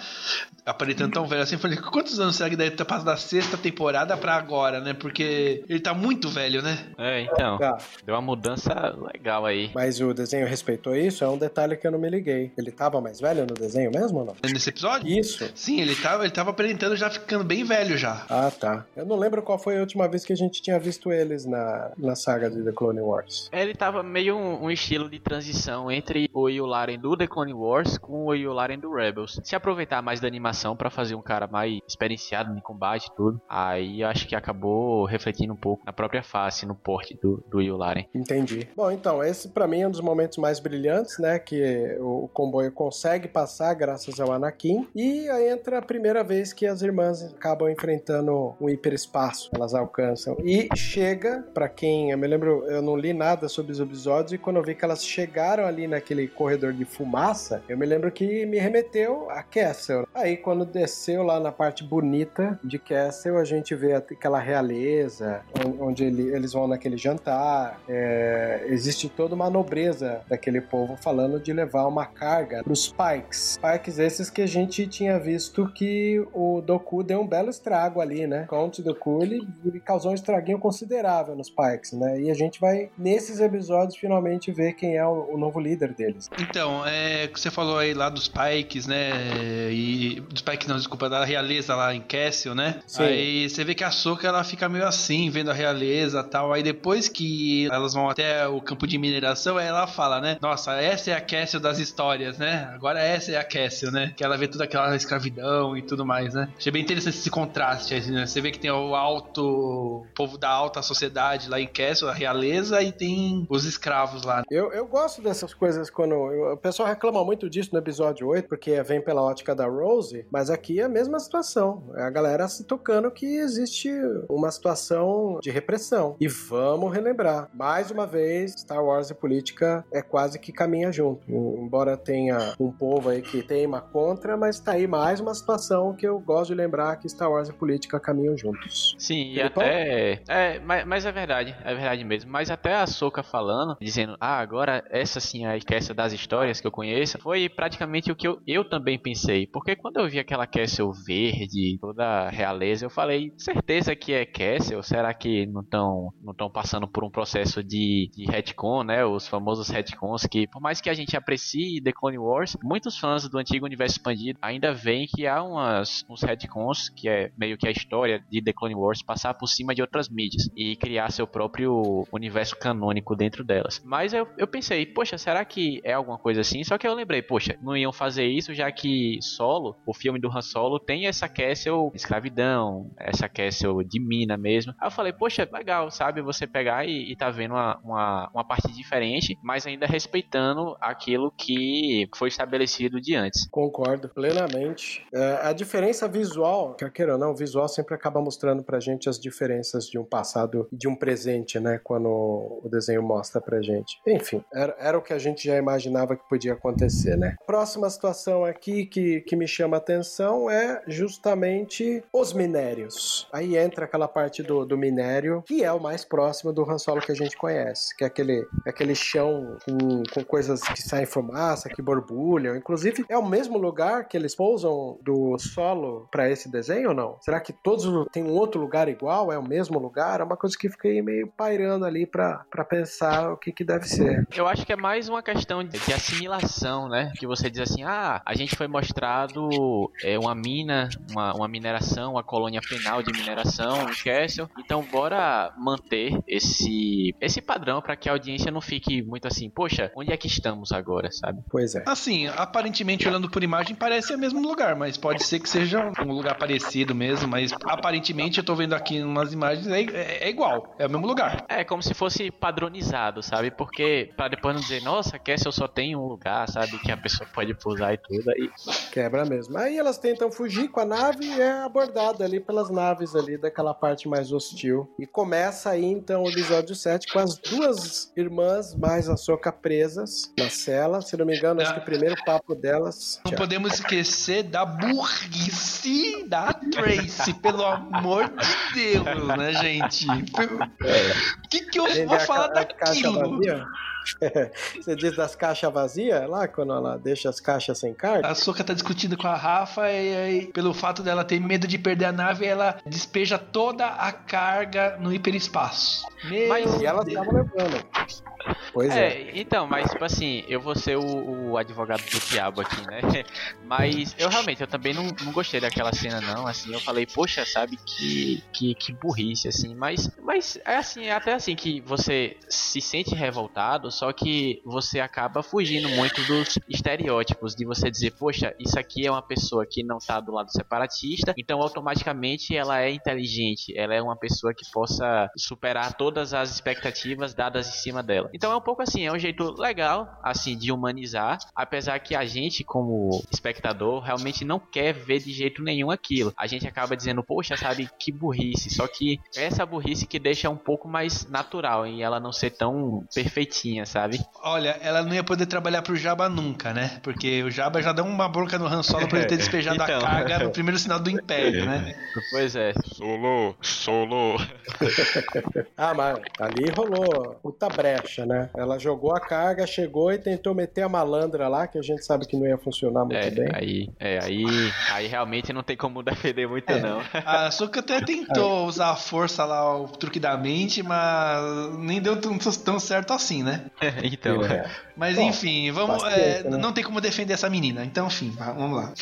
Aparentando tão velho assim. Eu falei, quantos anos será que deve ter passado da sexta temporada pra agora, né? Porque ele tá muito velho, né? É, então. Tá. Deu uma mudança legal aí. Mas o desenho respeitou isso? É um detalhe que eu não me liguei. Ele tava mais velho no desenho mesmo ou não? Nesse episódio? Isso. Sim, ele tava, ele tava aparentando já ficando bem velho já. Ah, tá. Eu não lembro qual foi a última vez que a gente tinha visto eles na, na saga de The Clone Wars. Ele tava meio um, um estilo de transição entre o Yularen do The Clone Wars com o Yularen do Rebels. Se aproveitar mais da animação pra fazer um cara mais experienciado em combate e tudo, aí acho que acabou refletindo um pouco na própria face, no porte do, do Yularen. Entendi. Bom, então, esse pra mim é um dos momentos mais brilhantes, né? Que o, o comboio consegue passar graças ao Anakin. E aí entra a primeira vez que as irmãs acabam enfrentando um hiperespaço. Elas alcançam. E chega, pra quem. Eu me lembro, eu não li nada sobre os episódios. E quando eu vi que elas chegaram ali naquele corredor de fumaça, eu me lembro que me remeteu a Castle. Aí quando desceu lá na parte bonita de Castle, a gente vê aquela realeza, on- onde ele- eles vão naquele jantar. É, existe toda uma nobreza daquele povo falando de levar uma carga para Pikes. Pikes esses que a gente tinha visto que o Doku deu um belo estrago ali, né? Count Doku, ele, ele causou um estraguinho considerável nos Pikes, né? E a gente vai, nesses episódios, finalmente ver quem é o, o novo líder deles. Então, é, que você falou aí lá dos Pikes, né? E dos Pikes não, desculpa, da realeza lá em Castle, né? Sim. Aí você vê que a Soka ela fica meio assim, vendo a realeza, tal. Aí depois que elas vão até o campo de mineração, aí ela fala, né? Nossa, essa é a Castle das histórias, né? Agora essa é a Castle, né? Que ela vê toda aquela escravidão e tudo mais, né? Achei bem interessante esse contraste, assim, né? Você vê que tem o alto, o povo da alta sociedade lá em Castle, a realeza, e tem os escravos lá. Eu, eu gosto dessas coisas quando. eu- o pessoal reclama muito disso no episódio 8, porque vem pela ótica da Rose, mas aqui é a mesma situação. É a galera se tocando que existe uma situação de repressão. E vamos relembrar. Mais uma vez, Star Wars e política é quase que caminha junto. Em- Embora tenha um povo aí que teima contra, mas tá aí mais uma situação que eu gosto de lembrar que Star Wars e política caminham juntos. Sim, e até. É, mas, mas é verdade, é verdade mesmo. Mas até a Soca falando, dizendo, ah, agora essa sim é a Castle das histórias que eu conheço, foi praticamente o que eu, eu também pensei. Porque quando eu vi aquela Castle verde, toda realeza, eu falei, certeza que é Castle? Será que não estão não tão passando por um processo de, de retcon, né? Os famosos retcons que, por mais que a gente aprecie The Clone Wars, muitos fãs do antigo universo expandido ainda veem que há umas, uns retcons, que é meio que a história de The Clone Wars, passar por cima de outras mídias e criar seu próprio universo canônico dentro delas. Mas eu, eu pensei, poxa, será que é alguma coisa assim? Só que eu lembrei, poxa, não iam fazer isso já que Solo, o filme do Han Solo, tem essa Castle escravidão, essa Castle de mina mesmo. Aí eu falei, poxa, legal, sabe? Você pegar e, e tá vendo uma, uma, uma parte diferente, mas ainda respeitando aquilo que foi estabelecido de antes. Concordo plenamente. É, a diferença visual, quer queira ou não, o visual sempre acaba mostrando pra gente as diferenças de um passado e de um presente, né? Quando o desenho mostra pra gente. Enfim, era, era o que a gente já imaginava que podia acontecer, né? Próxima situação aqui que, que me chama a atenção é justamente os minérios. Aí entra aquela parte do, do minério que é o mais próximo do Han Solo que a gente conhece, que é aquele, aquele chão com, com coisas que saem fumaça, que borbulham. Inclusive, é o mesmo lugar que eles pousam do solo pra esse desenho ou não? Será que todos tem um outro lugar igual? É o mesmo lugar? É uma coisa que fiquei meio pairando ali pra pensar o que, que deve ser. Eu acho que é mais uma questão de assimilação, né? Que você diz assim, ah, a gente foi mostrado é, uma mina, uma, uma mineração, uma colônia penal de mineração em Castle, então bora manter esse, esse padrão para que a audiência não fique muito assim, poxa, onde é que estamos agora, sabe? Pois é. Assim, aparentemente olhando por imagem parece o mesmo lugar, mas pode ser que seja um lugar parecido mesmo, mas aparentemente eu tô vendo aqui umas imagens, é, é- é igual, é o mesmo lugar. É como se fosse padronizado, sabe? Porque para depois não dizer, nossa, Castle só tem um lugar, sabe? Que a pessoa pode pousar e tudo. Aí Quebra mesmo. Aí elas tentam fugir com a nave e é abordada ali pelas naves ali daquela parte mais hostil. E começa aí então o episódio 7 com as duas irmãs mais a Soca presas na cela. Se não me engano, acho que o primeiro papo delas. Não podemos esquecer da burrice da Tracy, pelo amor de Deus, né, gente? O que, que eu Vender vou a falar a daquilo? vazia? [laughs] Você diz das caixas vazias lá, quando ela deixa as caixas sem carga? A Soka tá discutindo com a Rafa e aí, pelo fato dela ter medo de perder a nave, ela despeja toda a carga no hiperespaço. Meu Mas- E ela Deus. tava levando. Pois é. É, então, mas tipo assim, eu vou ser o, o advogado do diabo aqui, né? [laughs] Mas eu realmente, eu também não, não gostei daquela cena, não. Assim, eu falei, poxa, sabe, que, que, que burrice, assim. Mas, mas é assim, é até assim que você se sente revoltado, só que você acaba fugindo muito dos estereótipos de você dizer, poxa, isso aqui é uma pessoa que não tá do lado separatista, então automaticamente ela é inteligente, ela é uma pessoa que possa superar todas as expectativas dadas em cima dela. Então é um pouco assim, é um jeito legal, assim, de humanizar, apesar que a gente, como espectador, realmente não quer ver de jeito nenhum aquilo. A gente acaba dizendo, poxa, sabe, que burrice. Só que essa burrice que deixa um pouco mais natural e ela não ser tão perfeitinha, sabe? Olha, ela não ia poder trabalhar pro Jabba nunca, né? Porque o Jabba já deu uma bronca no Han Solo por ele ter [laughs] despejado Então. a carga no primeiro sinal do Império, né? Pois é. Solo, solo. [laughs] Ah, mas ali rolou puta brecha, né? Ela jogou a carga, chegou e tentou meter a malandra lá, que a gente sabe que não ia funcionar muito É, bem. aí, é, aí, aí realmente não tem como defender muito, É. não. A Ahsoka até tentou usar a força lá, o truque da mente, mas nem deu tão, tão certo assim, né? [laughs] então, É. Mas Bom, enfim, vamos. paciência, é, né? Não tem como defender essa menina. Então, enfim, va- vamos lá.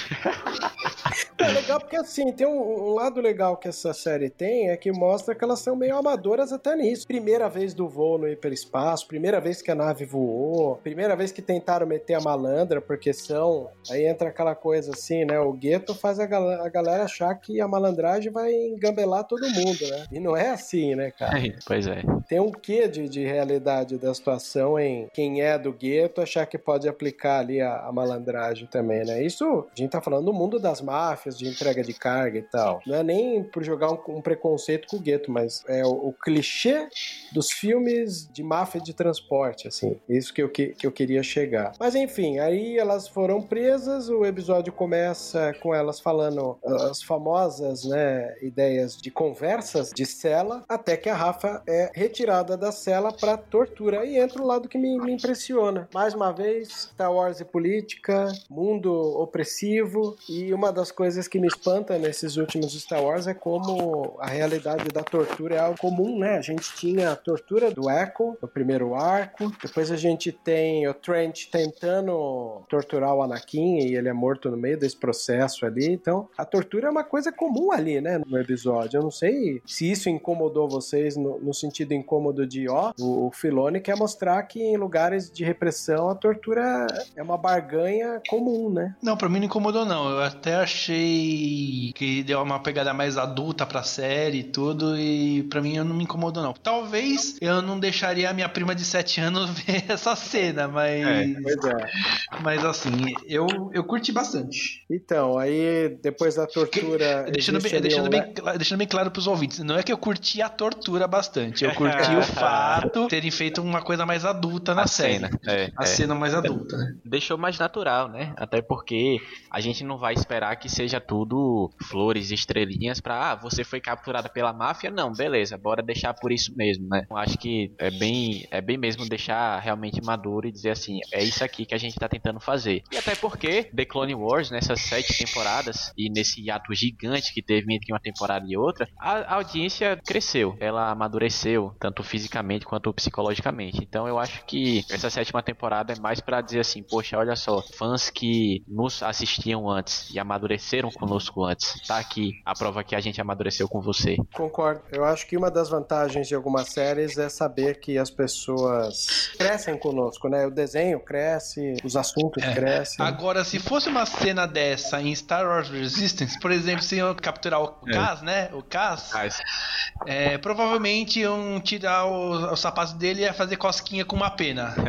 É legal porque assim, tem um, um lado legal que essa série tem é que mostra que elas são meio amadoras até nisso. Primeira vez do voo no hiperespaço, primeira vez que a nave voou, primeira vez que tentaram meter a malandra, porque são. Aí entra aquela coisa assim, né? O gueto faz a, gal- a galera achar que a malandragem vai engambelar todo mundo, né? E não é assim, né, cara? pois é. Tem um quê de, de realidade da situação em quem é do gueto achar que pode aplicar ali a, a malandragem também, né? Isso a gente tá falando do mundo das máfias, de entrega de carga e tal. Não é nem por jogar um, um preconceito com o gueto, mas é o, o clichê dos filmes de máfia de transporte, assim. Isso que eu, que, que eu queria chegar. Mas enfim, aí elas foram presas, o episódio começa com elas falando ah, as famosas, né, ideias de conversas de cela, até que a Rafa é retirada da cela para tortura. Aí entra o lado que me, me impressiona. Mais uma vez, Star Wars e política, mundo opressivo, e uma das coisas que me espanta nesses últimos Star Wars é como a realidade da tortura é algo comum, né? A gente tinha a tortura do Echo no primeiro depois a gente tem o Trent tentando torturar o Anakin e ele é morto no meio desse processo ali. Então, a tortura é uma coisa comum ali, né, no episódio. Eu não sei se isso incomodou vocês no, no sentido incômodo de, ó, o, o Filoni quer mostrar que em lugares de repressão a tortura é uma barganha comum, né? Não, pra mim não incomodou, não. Eu até achei que deu uma pegada mais adulta pra série e tudo, e pra mim não me incomodou, não. Talvez eu não deixaria a minha prima de 7 anos [laughs] ver essa cena, mas. Pois é. Mas assim, eu, eu curti bastante. Então, aí depois da tortura. Deixando existe bem, deixando, um bem, cla- deixando bem claro pros ouvintes, não é que eu curti a tortura bastante, eu [laughs] curti o fato de terem feito uma coisa mais adulta na A série. cena. É, A é. cena mais adulta, né? deixou mais natural, né? Até porque a gente não vai esperar que seja tudo flores e estrelinhas pra, ah, você foi capturada pela máfia, não, beleza, bora deixar por isso mesmo, né? Eu acho que é bem, é bem mesmo deixar realmente maduro e dizer assim, é isso aqui que a gente tá tentando fazer. E até porque The Clone Wars, nessas sete temporadas e nesse hiato gigante que teve entre uma temporada e outra, a audiência cresceu, ela amadureceu, tanto fisicamente quanto psicologicamente. Então eu acho que essa sétima temporada é mais pra dizer assim, poxa, olha só, fãs que nos assistiam antes e amadureceram conosco antes, tá aqui a prova que a gente amadureceu com você. Concordo. Eu acho que uma das vantagens de algumas séries é saber que as pessoas crescem conosco, né? O desenho cresce, os assuntos É. crescem. Agora, se fosse uma cena dessa em Star Wars Resistance, por exemplo, se iam capturar o É. Kaz, né? O Kaz, Mas, é, provavelmente iam tirar o, o sapato dele e ia fazer cosquinha com uma pena. [laughs]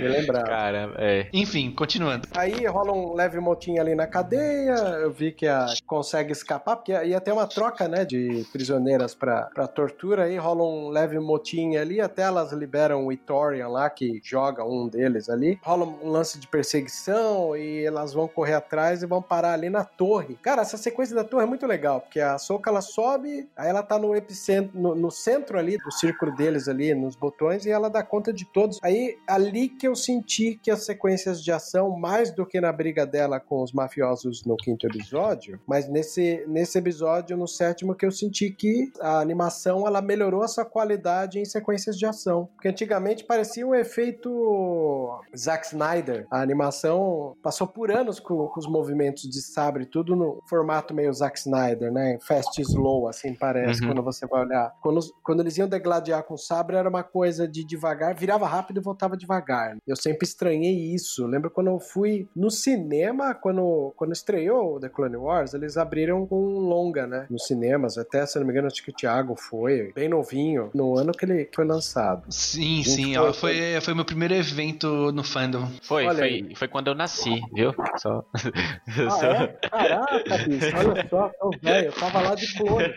Me lembrar. Cara, é. Enfim, continuando. Aí rola um leve motim ali na cadeia. Eu vi que a consegue escapar, porque ia ter uma troca, né, de prisioneiras pra, pra tortura. Aí rola um leve motim ali, até elas liberam o Itorian lá, que joga um deles ali. Rola um lance de perseguição e elas vão correr atrás e vão parar ali na torre. Cara, essa sequência da torre é muito legal, porque a Soka ela sobe, aí ela tá no epicentro, no, no centro ali do círculo deles ali, nos botões, e ela dá conta de todos. Aí, ali que eu senti que as sequências de ação, mais do que na briga dela com os mafiosos no quinto episódio, mas nesse, nesse episódio, no sétimo, que eu senti que a animação, ela melhorou a sua qualidade em sequências de ação. Porque antigamente parecia um efeito Zack Snyder. A animação passou por anos com, com os movimentos de sabre, tudo no formato meio Zack Snyder, né? Fast slow, assim parece, Uhum. quando você vai olhar. Quando, quando eles iam degladiar com o sabre, era uma coisa de devagar, virava rápido e voltava devagar. Eu sempre estranhei isso. Lembro quando eu fui no cinema, quando, quando estreou The Clone Wars, eles abriram com um longa, né? Nos cinemas. Até, se não me engano, acho que o Thiago foi, bem novinho, no ano que ele foi lançado. Sim, Gente, sim, foi- ó, foi, foi meu primeiro evento no fandom. Foi, Olha foi, aí. foi quando eu nasci, viu? Só. Ah, [laughs] só- é? Caraca, bicho, olha só, tão velho. Eu tava lá de clone.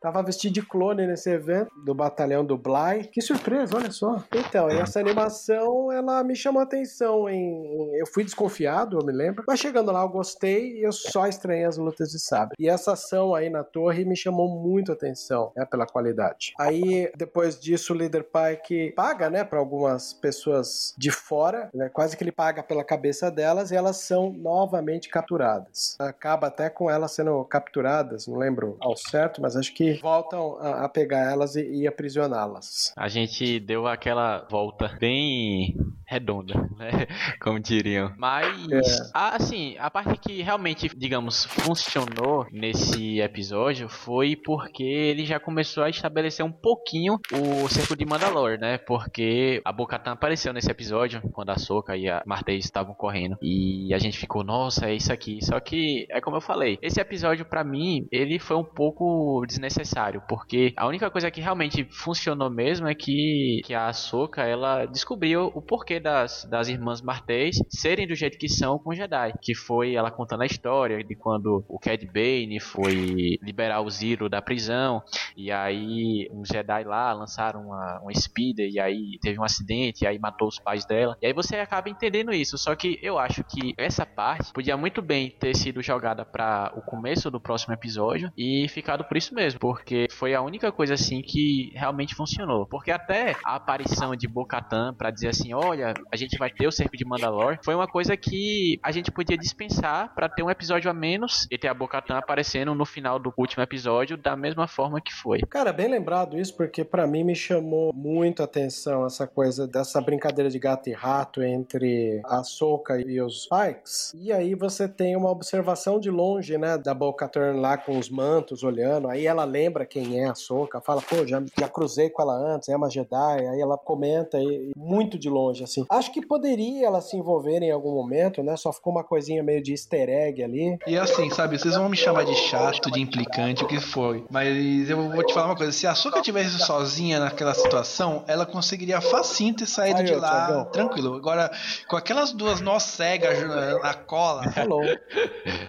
Tava vestido de clone nesse evento do batalhão do Bly. Que surpresa, olha só. Então, e essa animação, ela me chamou a atenção. Em... Eu fui desconfiado, eu me lembro. Mas chegando lá, eu gostei e eu só estranhei as lutas de sabre. E essa ação aí na torre me chamou muito a atenção, né, pela qualidade. Aí, depois disso, o líder Pike paga, né, pra algumas pessoas de fora, né, quase que ele paga pela cabeça delas e elas são novamente capturadas. Acaba até com elas sendo capturadas, não lembro ao certo, mas acho que voltam a, a pegar elas e, e aprisioná-las. A gente deu aquela volta bem redonda, né? [laughs] Como diriam. Mas, É. assim, a parte que realmente, digamos, funcionou nesse episódio foi porque ele já começou a estabelecer um pouquinho o cerco de Mandalore, né? Porque a Bo-Katan apareceu nesse episódio, quando a Soka e a Martez estavam correndo. E a gente ficou, nossa, é isso aqui. Só que, é como eu falei, esse episódio, pra mim, ele foi um pouco desnecessário, porque a única coisa que realmente funcionou mesmo é que, que a Ahsoka, ela descobriu o porquê das, das irmãs Martez serem do jeito que são com Jedi, que foi ela contando a história de quando o Cad Bane foi liberar o Ziro da prisão, e aí uns Jedi lá lançaram uma, uma speeder, e aí teve um acidente, e aí matou os pais dela, e aí você acaba entendendo isso, só que eu acho que essa parte podia muito bem ter sido jogada para o começo do próximo episódio e ficado por isso mesmo, porque foi a única coisa assim que realmente funcionou. Porque até a aparição de Bo-Katan para dizer assim, olha, a gente vai ter o cerco de Mandalore, foi uma coisa que a gente podia dispensar para ter um episódio a menos e ter a Bo-Katan aparecendo no final do último episódio da mesma forma que foi. Cara, bem lembrado isso, porque pra mim me chamou muito a atenção essa coisa dessa brincadeira de gato e rato entre a Soka e os Pikes. E aí você tem uma observação de longe, né, da Bo-Katan lá com os mantos olhando. Aí ela lembra quem é a Soka, fala, pô, já, já cruzei com ela antes, é uma Jedi. Aí ela comenta e, e muito de longe, assim. Acho que poderia ela se envolver em algum momento, né? Só ficou uma coisinha meio de easter egg ali. E assim, sabe, vocês vão me chamar de chato, de implicante, o que foi. Mas eu vou te falar uma coisa: se a Soka tivesse sozinha naquela situação, ela conseguiria facinho ter saído Aí, de lá Thiagão. tranquilo. Agora, com aquelas duas nós cegas na cola. Hello. [laughs]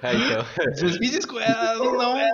É, então. Me desculpa, ela não. é,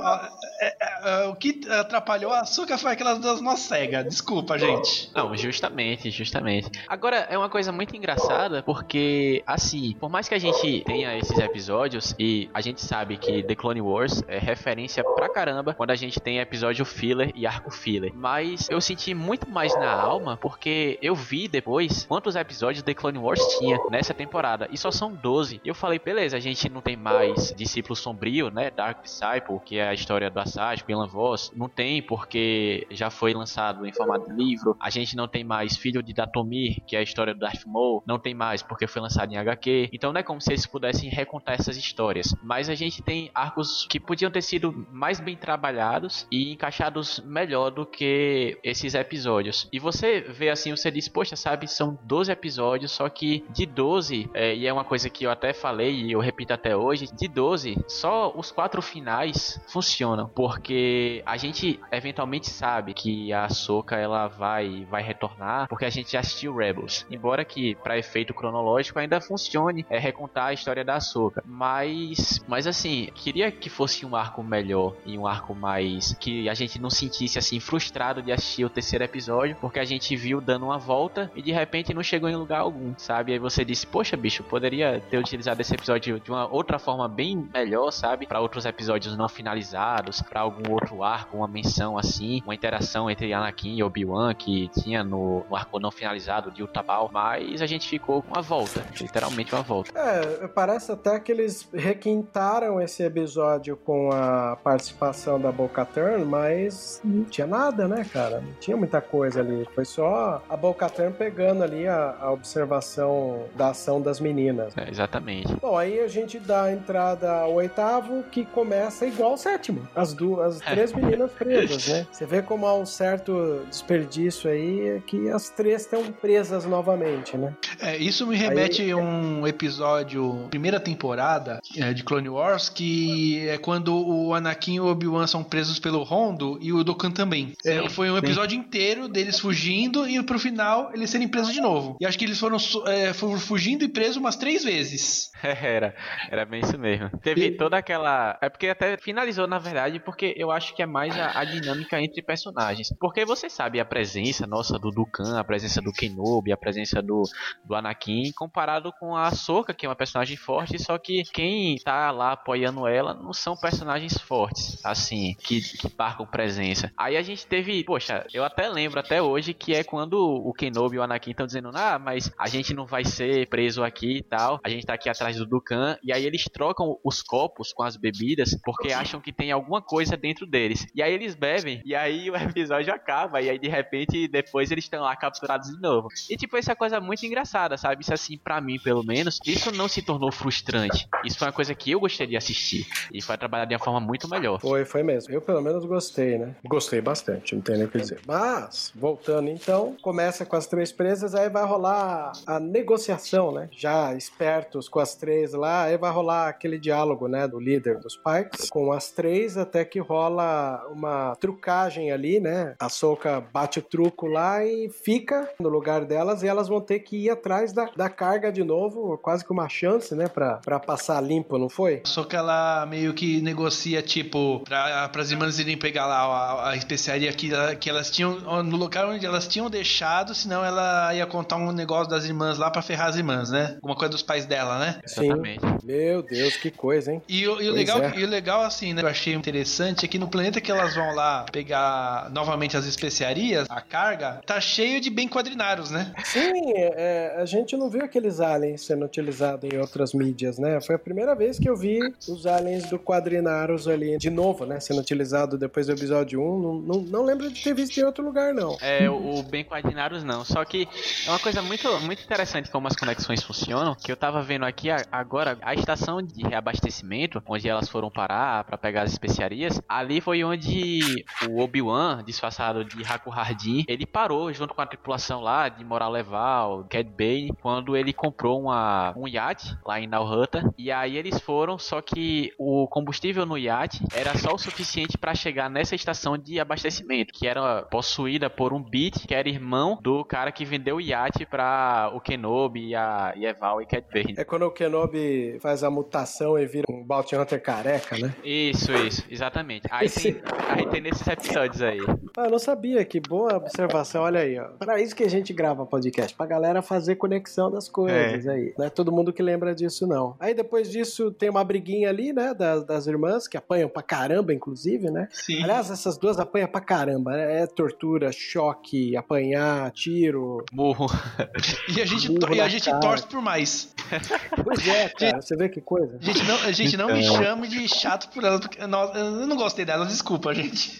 é, é, o que atrapalhou a Soka foi aquelas duas nós cegas. Desculpa, gente. Não, justamente, justamente. Agora, é uma coisa muito engraçada, porque, assim, por mais que a gente tenha esses episódios, e a gente sabe que The Clone Wars é referência pra caramba quando a gente tem episódio filler e arco filler. Mas eu senti muito mais na alma, porque eu vi depois quantos episódios The Clone Wars tinha nessa temporada, e só são 12. E eu falei, beleza, a gente não tem mais Discípulo Sombrio, né, Dark Disciple, que é a história do Assage, Pela Voz, não tem porque já foi lançado em formato de livro. A gente não tem mais Filho de Datomir, que é a história do Darth Maul, não tem mais porque foi lançado em HQ. Então não é como se eles pudessem recontar essas histórias. Mas a gente tem arcos que podiam ter sido mais bem trabalhados e encaixados melhor do que esses episódios. E você vê assim, você diz, poxa, sabe, são 12 episódios, só que de 12, é, e é uma coisa que eu até falei e eu repito até hoje, de 12, só os quatro finais funcionam, porque a gente eventualmente sabe que a Soka ela vai vai retornar, porque a gente já assistiu Rebels. Embora que para efeito cronológico ainda funcione é recontar a história da Soka, mas mas assim, queria que fosse um arco melhor e um arco mais que a gente não sentisse assim frustrado de assistir o terceiro episódio, porque a gente viu dando uma volta e de repente não chegou em lugar algum, sabe? Aí você disse: "Poxa, bicho, poderia ter utilizado esse episódio de uma outra forma bem melhor, sabe? Para outros episódios não finalizados, para algum outro arco, uma menção assim, uma interação entre Anakin e Obi-Wan que tinha no, arco não finalizado de Utapau, mas a gente ficou com uma volta, literalmente uma volta. É, parece até que eles requintaram esse episódio com a participação da Bo-Katan, mas não tinha nada, né, cara? Não tinha muita coisa ali. Foi só a Bo-Katan pegando ali a, a, observação da ação das meninas. É, exatamente. Bom, aí a gente dá a entrada ao oitavo, que começa igual ao sétimo. As duas, as três meninas presas, né? [laughs] Você vê como há um certo desperdício aí, que as três estão presas novamente, né? É, isso me remete aí, a um episódio, primeira temporada é, de Clone Wars, que é quando o Anakin e o Obi-Wan são presos pelo Rondo e o Dokkan também. É, foi um episódio sim. inteiro deles fugindo e pro final eles serem presos de novo. E acho que eles foram, é, foram fugindo e presos umas três vezes. [laughs] era, era bem isso mesmo. Teve toda aquela. É porque até finalizou, na verdade, porque eu acho que é mais a, a dinâmica entre personagens. Porque você sabe a presença nossa do Dukan, a presença do Kenobi, a presença do, do Anakin, comparado com a Soka, que é uma personagem forte, só que quem tá lá apoiando ela não são personagens fortes, assim, que, que marcam presença. Aí a gente teve, poxa, eu até lembro até hoje que é quando o Kenobi e o Anakin estão dizendo, ah, mas a gente não vai ser preso aqui e tal, a gente tá aqui atrás do Dukan, e aí eles trocam os copos com as bebidas porque acham que tem alguma coisa dentro deles. E aí eles bebem, e aí o [laughs] episódio acaba, e aí de repente depois eles estão lá capturados de novo. E tipo, essa coisa muito engraçada, sabe? Isso assim, para mim, pelo menos, isso não se tornou frustrante. Isso foi uma coisa que eu gostei de assistir. E foi trabalhado de uma forma muito melhor. Foi, foi mesmo. Eu pelo menos gostei, né? Gostei bastante, não tem nem o que dizer. Mas, voltando então, começa com as três presas, aí vai rolar a negociação, né? Já espertos com as três lá, aí vai rolar aquele diálogo, né? Do líder dos Pikes com as três, até que rola uma trucagem ali, né? A Soca bate o truco lá e fica no lugar delas e elas vão ter que ir atrás da, da carga de novo, quase que uma chance, né? Pra, pra passar limpo, não foi? Só que ela meio que negocia, tipo, pra, as irmãs irem pegar lá a, a especiaria que, que elas tinham, no lugar onde elas tinham deixado, senão ela ia contar um negócio das irmãs lá pra ferrar as irmãs, né? Alguma coisa dos pais dela, né? Sim. Exatamente. Meu Deus, que coisa, hein? E, e o, legal, é. e o legal, assim, né? Eu achei interessante é que no planeta que elas vão lá pegar novamente as especiarias, a carga, tá cheio de bem quadrinários, né? Sim, é, a gente não viu aqueles aliens sendo utilizados em outras mídias, né? Foi a primeira vez que eu vi os aliens do quadrinários ali de novo, né? Sendo utilizado depois do episódio 1. Não, não, não lembro de ter visto em outro lugar, não. É, o, bem quadrinários não. Só que é uma coisa muito, muito interessante como as conexões funcionam, que eu tava vendo aqui agora a estação de reabastecimento, onde elas foram parar para pegar as especiarias, ali foi onde o Obi-Wan, disfarçado de Haku Hardin, ele parou junto com a tripulação lá de Moral Leval, Cad Bane, quando ele comprou uma, um iate lá em Nalhutta. E aí eles foram, só que o combustível no iate era só o suficiente para chegar nessa estação de abastecimento, que era possuída por um Beat, que era irmão do cara que vendeu o iate para o Kenobi e a Eval e Cad Bane. É quando o Kenobi faz a mutação e vira um Bounty Hunter careca, né? Isso, isso, exatamente. Aí, Esse... tem, [laughs] aí tem nesses episódios aí. Ah, eu não sabia, que boa observação, olha aí, ó. Para isso que a gente grava podcast, pra galera fazer conexão das coisas é. aí. Não é todo mundo que lembra disso, não. Aí depois disso tem uma briguinha ali, né, das, das irmãs, que apanham pra caramba, inclusive, né? Sim. Aliás, essas duas apanham pra caramba, né? É tortura, choque, apanhar, tiro. Burro. [laughs] e a gente, e a gente torce por mais. [laughs] Pois é, cara, você vê que coisa. Gente, não, gente, não me então. chame de chato por ela, porque eu não gostei dela, desculpa, gente.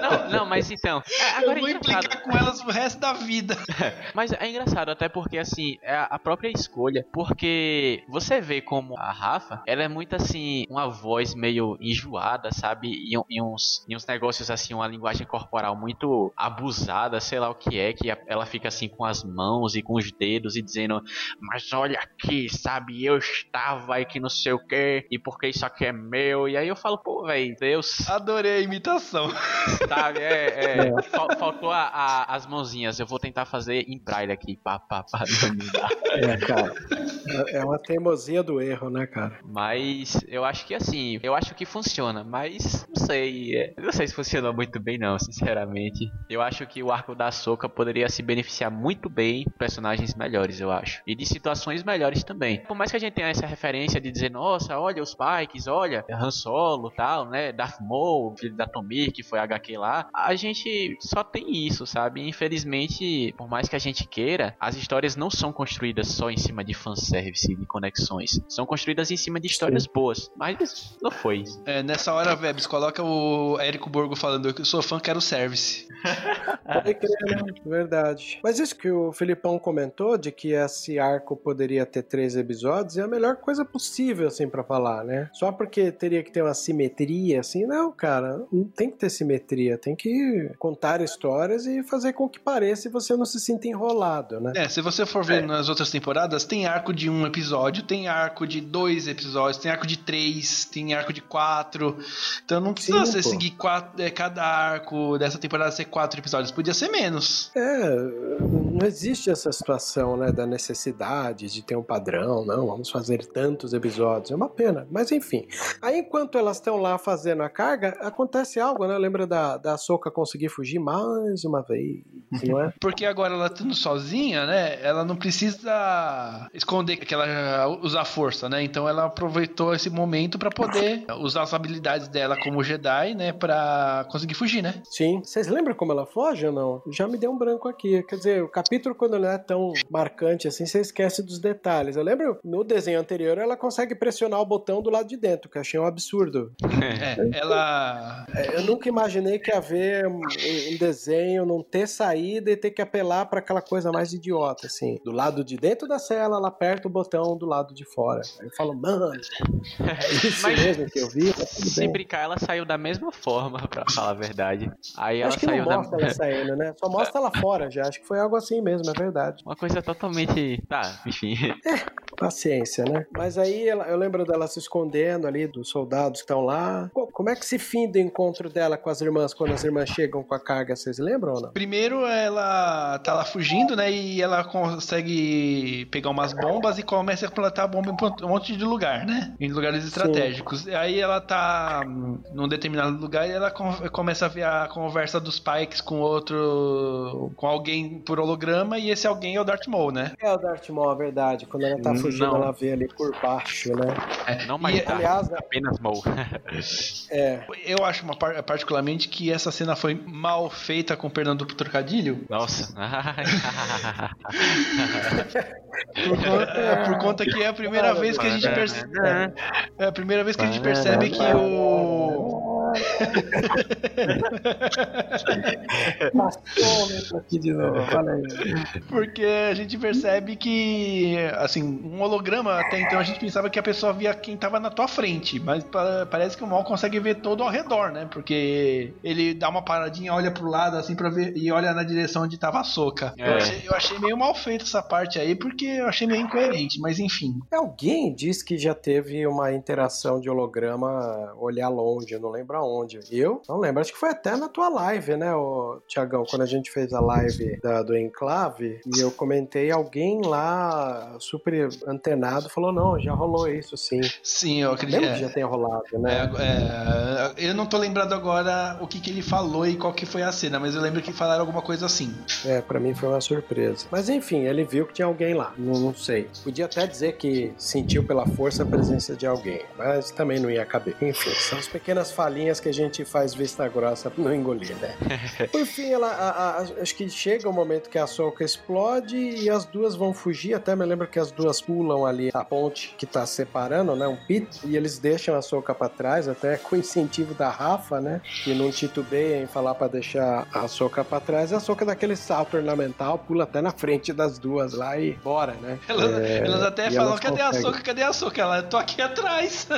Não, não, mas então. é, agora eu vou é engraçado. implicar com elas o resto da vida. [laughs] Mas é engraçado, até porque, assim, é a própria escolha. Porque você vê como a Rafa, ela é muito, assim, uma voz meio enjoada, sabe? E, e uns, e uns negócios, assim, uma linguagem corporal muito abusada, sei lá o que é, que ela fica, assim, com as mãos e com os dedos e dizendo: Mas olha aqui, sabe? Eu estava aí que não sei o que, e porque isso aqui é meu. E aí eu falo, pô, velho, Deus. Adorei a imitação. Sabe, é, é, fal- faltou a- a- as mãozinhas. Eu vou tentar fazer em braille aqui. Pá, pá, pá. É, cara. É uma teimosia do erro, né, cara? Mas eu acho que assim, eu acho que funciona, mas não sei. é, Não sei se funcionou muito bem, não, sinceramente. Eu acho que o arco da Soca poderia se beneficiar muito bem de personagens melhores, eu acho. E de situações melhores também. Por mais que a gente tenha essa referência de dizer, nossa, olha os Pikes, olha, Han Solo tal, né? Darth Maul, filho da Tomir, que foi HQ lá. A gente só tem isso, sabe? Infelizmente, por mais que a gente queira, as histórias não são construídas só em cima de fanservice e de conexões. São construídas em cima de histórias boas. Mas não foi. É, nessa hora, Vebs, coloca o Érico Borgo falando eu sou fã, quero service. [laughs] Pode crer, né? Verdade. Mas isso que o Felipão comentou, de que esse arco poderia ter três episódios, é a melhor coisa possível, assim, pra falar, né? Só porque teria que ter uma simetria, assim, não, cara, não tem que ter simetria, tem que contar histórias e fazer com que pareça e você não se sinta enrolado, né? É, se você for ver nas outras temporadas, tem arco de um episódio, tem arco de dois episódios, tem arco de três, tem arco de quatro. Então não precisa Sim, você pô. seguir quatro, é, cada arco dessa temporada ser quatro episódios, podia ser menos. É, não existe essa situação, né, da necessidade de ter um padrão, não, vamos fazer tantos episódios, é uma pena, mas enfim. Aí enquanto elas estão lá fazendo a carga, acontece algo, né, lembra da, da Soca conseguir fugir mais uma vez, não é? [laughs] Porque agora ela estando sozinha, né? Ela não precisa esconder que ela usa força, né? Então ela aproveitou esse momento pra poder usar as habilidades dela como Jedi, né? Pra conseguir fugir, né? Sim. Vocês lembram como ela foge ou não? Já me deu um branco aqui. Quer dizer, o capítulo, quando não é tão marcante assim, você esquece dos detalhes. Eu lembro, no desenho anterior, ela consegue pressionar o botão do lado de dentro, que eu achei um absurdo. É, ela. É, Eu nunca imaginei que ia haver um, desenho não ter saída e ter que apelar para aquela coisa mais idiota, assim. Do lado de dentro da cela, ela aperta o botão do lado de fora. Aí eu falo, mano, [laughs] é isso Mas- mesmo que eu vi? Se bem. brincar, ela saiu da mesma forma, pra falar verdade. Aí ela Acho que saiu não mostra da. ela saindo, né? Só mostra ela fora já. Acho que foi algo assim mesmo, é verdade. Uma coisa totalmente. Tá, enfim. [laughs] Paciência, né? Mas aí ela- eu lembro dela se escondendo ali dos soldados que estão lá. Como é que se finda o encontro dela com as irmãs quando as irmãs chegam com a carga? Vocês lembram ou não? Primeiro ela tá lá fugindo, né? E ela consegue pegar umas bombas e começa a plantar bomba em um monte de lugar, né? Em lugares estratégicos. E Aí ela tá hum, num determinado lugar e ela com- começa a ver a conversa dos Pikes com outro. com alguém por holograma e esse alguém é o Darth Maul, né? É o Darth Maul, é verdade. Quando ela tá fugindo, Não. ela vê ali por baixo, né? Não mais E, tá. aliás, Apenas Mou. [laughs] É, Eu acho uma par- particularmente que essa cena foi mal feita com perdão do trocadilho. Nossa. [laughs] Por conta, por conta que é a primeira vez que a gente percebe. É a primeira vez que a gente percebe que o. [laughs] passou, aqui de novo. Olha aí. Porque a gente percebe que, assim, um holograma, até então a gente pensava que a pessoa via quem tava na tua frente, mas pa- parece que o mal consegue ver todo ao redor, né? Porque ele dá uma paradinha, olha pro lado, assim, pra ver, e olha na direção onde tava a soca. Eu, É. achei, eu achei meio mal feito essa parte aí, porque eu achei meio incoerente, mas enfim. Alguém disse que já teve uma interação de holograma olhar longe, eu não lembro aonde. Eu não lembro, acho que foi até na tua live, né, Tiagão, quando a gente fez a live da- do Enclave, e eu comentei, alguém lá super antenado falou, não, já rolou isso sim. Sim, eu acredito. Lembro que já tenha rolado, né? É, é, eu não tô lembrado agora o que, que ele falou e qual que foi a cena, mas eu lembro que falaram alguma coisa assim. É, pra mim foi uma surpresa. Mas enfim, ele viu que tinha alguém lá. Não, não sei. Podia até dizer que sentiu pela força a presença de alguém, mas também não ia caber. Enfim, são as pequenas falhinhas que a gente faz vista grossa pra não engolir, né? [laughs] Por fim, ela, a- a- acho que chega o momento que a Soca explode e as duas vão fugir. Até me lembro que as duas pulam ali a ponte que tá separando, né? Um pit. E eles deixam a Soca pra trás, até com incentivo da Rafa, né? Que não titubeia em falar pra deixar a Soca pra trás. E a Soca dá aquele salto ornamental, pula até na frente das duas lá e bora, né? Elas, É, elas até falam, elas cadê a soca? Cadê a soca? Ela, tô aqui atrás. [laughs]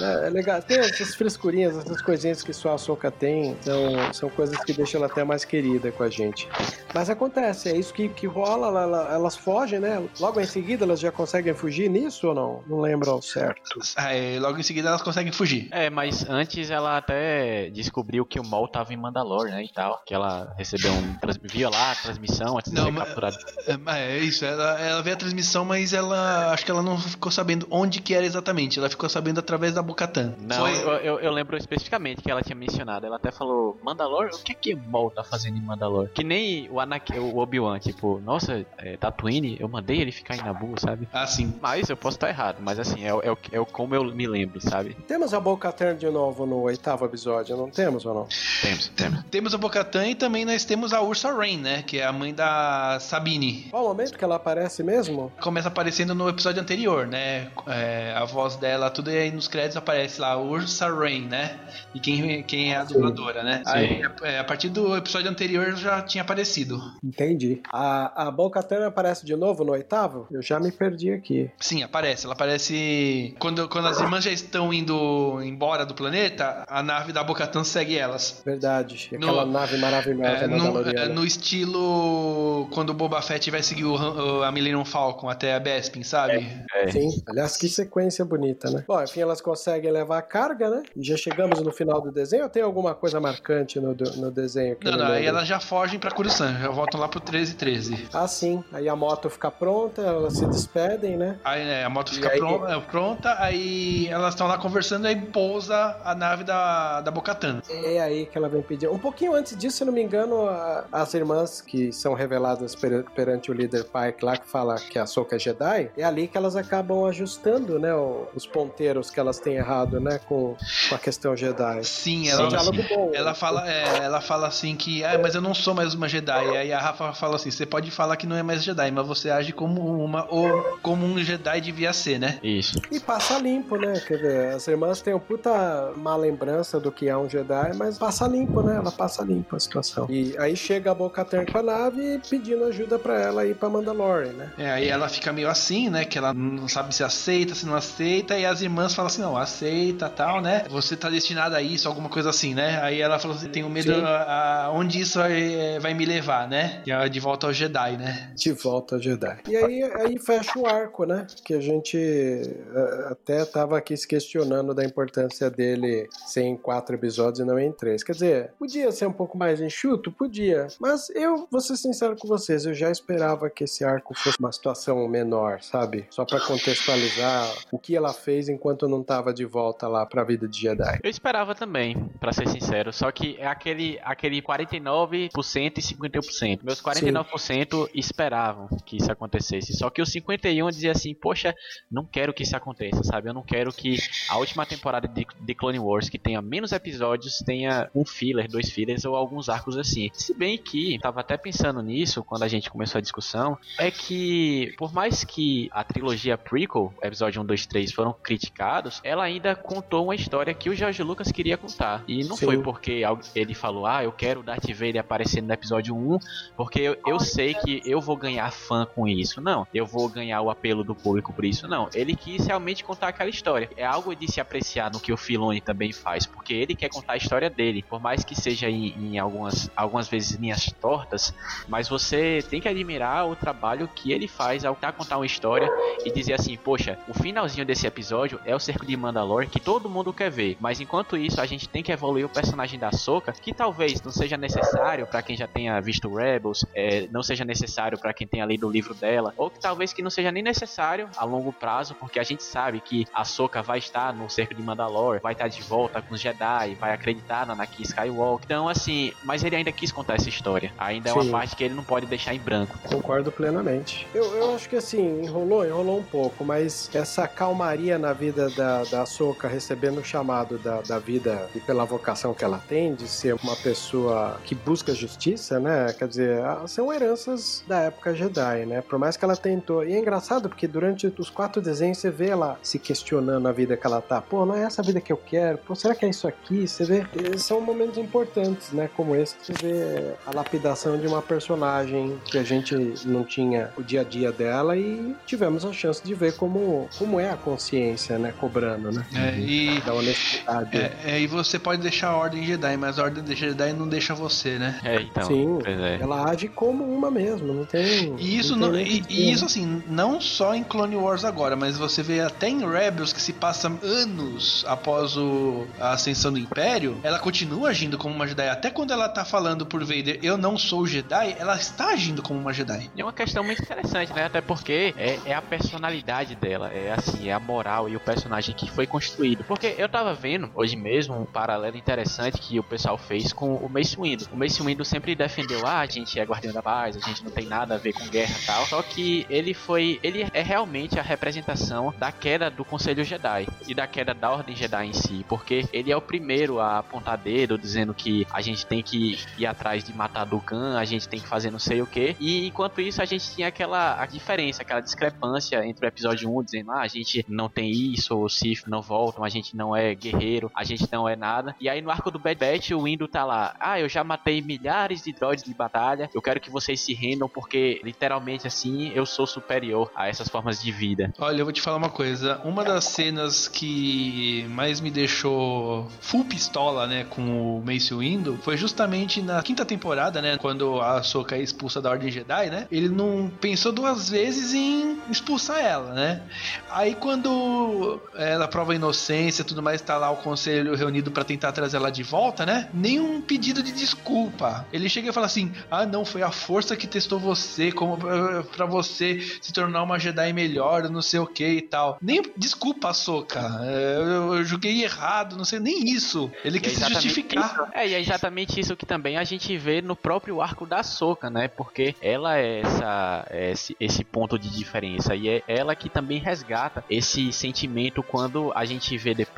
É, é legal. Tem essas frescurinhas, essas coisinhas que só a Soca tem, são, são coisas que deixam ela até mais querida com a gente. Mas acontece, é isso que, que rola, ela- ela- elas fogem, né? Logo em seguida elas já conseguem fugir nisso ou não? Não lembro ao certo. Aí, logo em seguida elas conseguem fugir. É, mas antes ela até descobriu que o Maul tava em Mandalore, né, e tal. Que ela recebeu um... trans- Via lá a transmissão antes de Não, ser mas- capturada. É, é isso, ela, ela vê a transmissão, mas ela acho que ela não ficou sabendo onde que era exatamente. Ela ficou sabendo através da Bocatan. Não, eu, eu lembro especificamente que ela tinha mencionado. Ela até falou, Mandalore? O que que o Maul tá fazendo em Mandalore? Que nem o Anakin, o Obi-Wan, tipo, nossa, é, Tatooine, eu mandei ele ficar em Naboo, sabe? Ah, sim. Mas eu posso estar errado, mas assim, é, o- é, é como eu me lembro, sabe? Temos a Boca de novo no oitavo episódio, não temos ou não? Temos, temos. Temos a Bocatan e também nós temos a Ursa Rain, né? Que é a mãe da Sabine. Qual o momento que ela aparece mesmo? Começa aparecendo no episódio anterior, né? É, a voz dela, tudo e aí nos créditos aparece lá, Ursa Rain, né? E quem, quem é a dubladora, né? Sim. Aí, é, a partir do episódio anterior já tinha aparecido. Entendi. A, a Boca aparece de novo no oitavo? Eu já me perdi aqui. Sim, aparece. Ela aparece. Quando, quando as irmãs já estão indo embora do planeta, a nave da Bocatan segue elas. Verdade. No- Aquela nave maravilhosa É, no, é, no estilo quando o Boba Fett vai seguir o, a Millennium Falcon até a Bespin, sabe? É. Sim, aliás, que sequência bonita, né? Bom, enfim, elas conseguem levar a carga, né? E já chegamos no final do desenho ou tem alguma coisa marcante no, no desenho? que Não, não, aí elas já fogem pra Coruscant, já voltam lá pro 1313. Ah, sim. Aí a moto fica pronta, elas se despedem, né? Aí né, a moto E fica aí- pron- é, pronta, aí elas estão lá conversando, aí pousa a nave da, da Bocatan. É aí que ela vem pedir. Um pouquinho antes disso, se não me engano, a- as irmãs que são reveladas per- perante o líder Pike lá, que fala que a Soka é Jedi, é ali que elas acabam ajustando, né, os ponteiros que elas têm errado, né, com, com a questão Jedi. Sim, É um ela, bom. ela fala, é, ela fala assim que, ah, mas eu não sou mais uma Jedi. Aí a Rafa fala assim, você pode falar que não é mais Jedi, mas você age como uma ou como um Jedi devia ser, né? Isso. E passa limpo, né? Quer ver, as irmãs têm uma puta má lembrança do que é um Jedi, mas passa limpo, né? Ela passa limpo a situação. E aí chega a Boca com a nave pedindo ajuda pra ela ir pra Mandalore, né? É, aí ela fica meio assim, né? Que ela não sabe se aceita, se não aceita, e as irmãs falam assim, não, aceita, tal, né? Você tá destinada a isso, alguma coisa assim, né? Aí ela falou assim, tenho medo a, a- onde isso vai, vai me levar, né? Que é de volta ao Jedi, né? De volta ao Jedi. E aí, aí fecha o arco, né? Que a gente eh, até tava aqui se questionando da importância dele ser em quatro episódios e não em três. Quer dizer, podia ser um pouco mais enxuto? Podia. Mas eu vou ser sincero com vocês, eu já esperava que esse arco fosse uma situação menor, sabe? Só pra contextualizar o que ela fez enquanto não tava de volta lá pra vida de Jedi. Eu esperava também, pra ser sincero. Só que é aquele, aquele 49% e 51%. Meus 49% esperavam que isso acontecesse. Só que os 51% dizia assim, poxa, não quero que isso aconteça, sabe? Eu não quero que a última temporada de, de Clone Wars, que tenha menos episódios, tenha um filler, dois fillers ou alguns arcos assim. Se bem que, tava até pensando nisso quando a gente começou a discussão, é que, por mais que a trilogia prequel, episódio 1, 2, 3, foram criticados, ela ainda contou uma história que o George Lucas queria contar. E não Sim. foi porque ele falou, ah, eu quero o Darth Vader aparecer no episódio 1, porque eu, eu sei que eu vou ganhar fã com isso. Não, eu vou ganhar o apelo do público por isso. Não, ele quis realmente contar aquela história. É algo de se apreciar no que o Filoni também faz, porque ele quer contar a história dele. Por mais que seja em, em algumas, algumas vezes linhas tortas, mas você tem que admirar o trabalho que ele faz ao tentar contar uma história e dizer assim, poxa, o finalzinho desse episódio é o cerco de Mandalore que todo mundo quer ver, mas enquanto isso a gente tem que evoluir o personagem da Soka, que talvez não seja necessário pra quem já tenha visto Rebels, é, não seja necessário pra quem tenha lido o livro dela, ou que talvez que não seja nem necessário a longo prazo, porque a gente sabe que a Soka vai estar no cerco de Mandalore, vai estar de volta com os Jedi, vai acreditar na Anakin Skywalker. Então, assim, mas ele ainda quis contar essa história. Ainda é uma Sim. parte que ele não pode deixar em branco. Concordo plenamente. Eu, eu acho que assim, enrolou, enrolou um pouco, mas essa calmaria na vida da, da Soca recebendo chamado da, da vida e pela vocação que ela tem de ser uma pessoa que busca justiça, né? Quer dizer, são heranças da época Jedi, né? Por mais que ela tentou. E é engraçado porque durante os quatro desenhos você vê ela se questionando a vida que ela tá. Pô, não é essa vida que eu quero. Pô, será que é isso aqui? Você vê. São momentos importantes, né? Como esse, você vê a lapidação de uma personagem que a gente não tinha o dia a dia dela e tivemos a chance de ver como, como é a consciência, né? Cobrando, né? É, e, da honestidade. É, é, e você pode deixar a Ordem Jedi, mas a Ordem Jedi não deixa você, né? É, então. Sim, é. ela age como uma mesmo, não tem. E isso, não, não e, e, isso assim, não só em Clone Wars agora, mas você vê até em Rebels que se passa anos após o, a ascensão do Império, ela continua agindo como uma Jedi. Até quando ela tá falando por Vader, eu não sou Jedi, ela está agindo como uma Jedi. É uma questão muito interessante, né? Até porque é, é a personalidade dela, é assim, é a moral e o personagem que foi construído. Porque eu tava vendo hoje mesmo um paralelo interessante que o pessoal fez com o Mace Windu. O Mace Windu sempre defendeu, ah, a gente é guardião da paz, a gente não tem nada a ver com guerra e tal. Só que ele foi, ele é realmente a representação da queda do Conselho Jedi e da queda da Ordem Jedi em si, porque ele é o primeiro a apontar dedo dizendo que a gente tem que ir atrás de matar Dukan, a gente tem que fazer não sei o que. E enquanto isso a gente tinha aquela a diferença, aquela discrepância entre o episódio 1 dizendo, ah, a gente não tem isso, os Sith não voltam, a gente não é guerreiro, a gente não é nada. E aí no arco do Bad Batch o Windu tá lá, ah, eu já matei milhares de droids de batalha, eu quero que vocês se rendam porque literalmente assim eu sou superior a essas formas de vida. Olha, eu vou te falar uma coisa, uma das cenas que mais me deixou full pistola, né, com o Mace Windu, foi justamente na quinta temporada, né, quando a Ahsoka é expulsa da Ordem Jedi, né? Ele não pensou duas vezes em expulsar ela, né? Aí quando ela prova a inocência, tudo mais, tá lá o conselho reunido para tentar trazer ela de volta, né? Nenhum pedido de desculpa. Ele chega e fala assim: "Ah, não, foi a força que testou você como para você se tornar uma Jedi melhor, não sei o que e tal". Nem desculpa, Ahsoka. É, eu, eu joguei errado, não sei nem isso. Ele quis é se justificar. Isso. É, e é exatamente isso que também a gente vê no próprio arco da Ahsoka, né? Porque ela é essa esse, esse ponto de diferença e é ela que também resgata esse sentimento quando a gente vê depois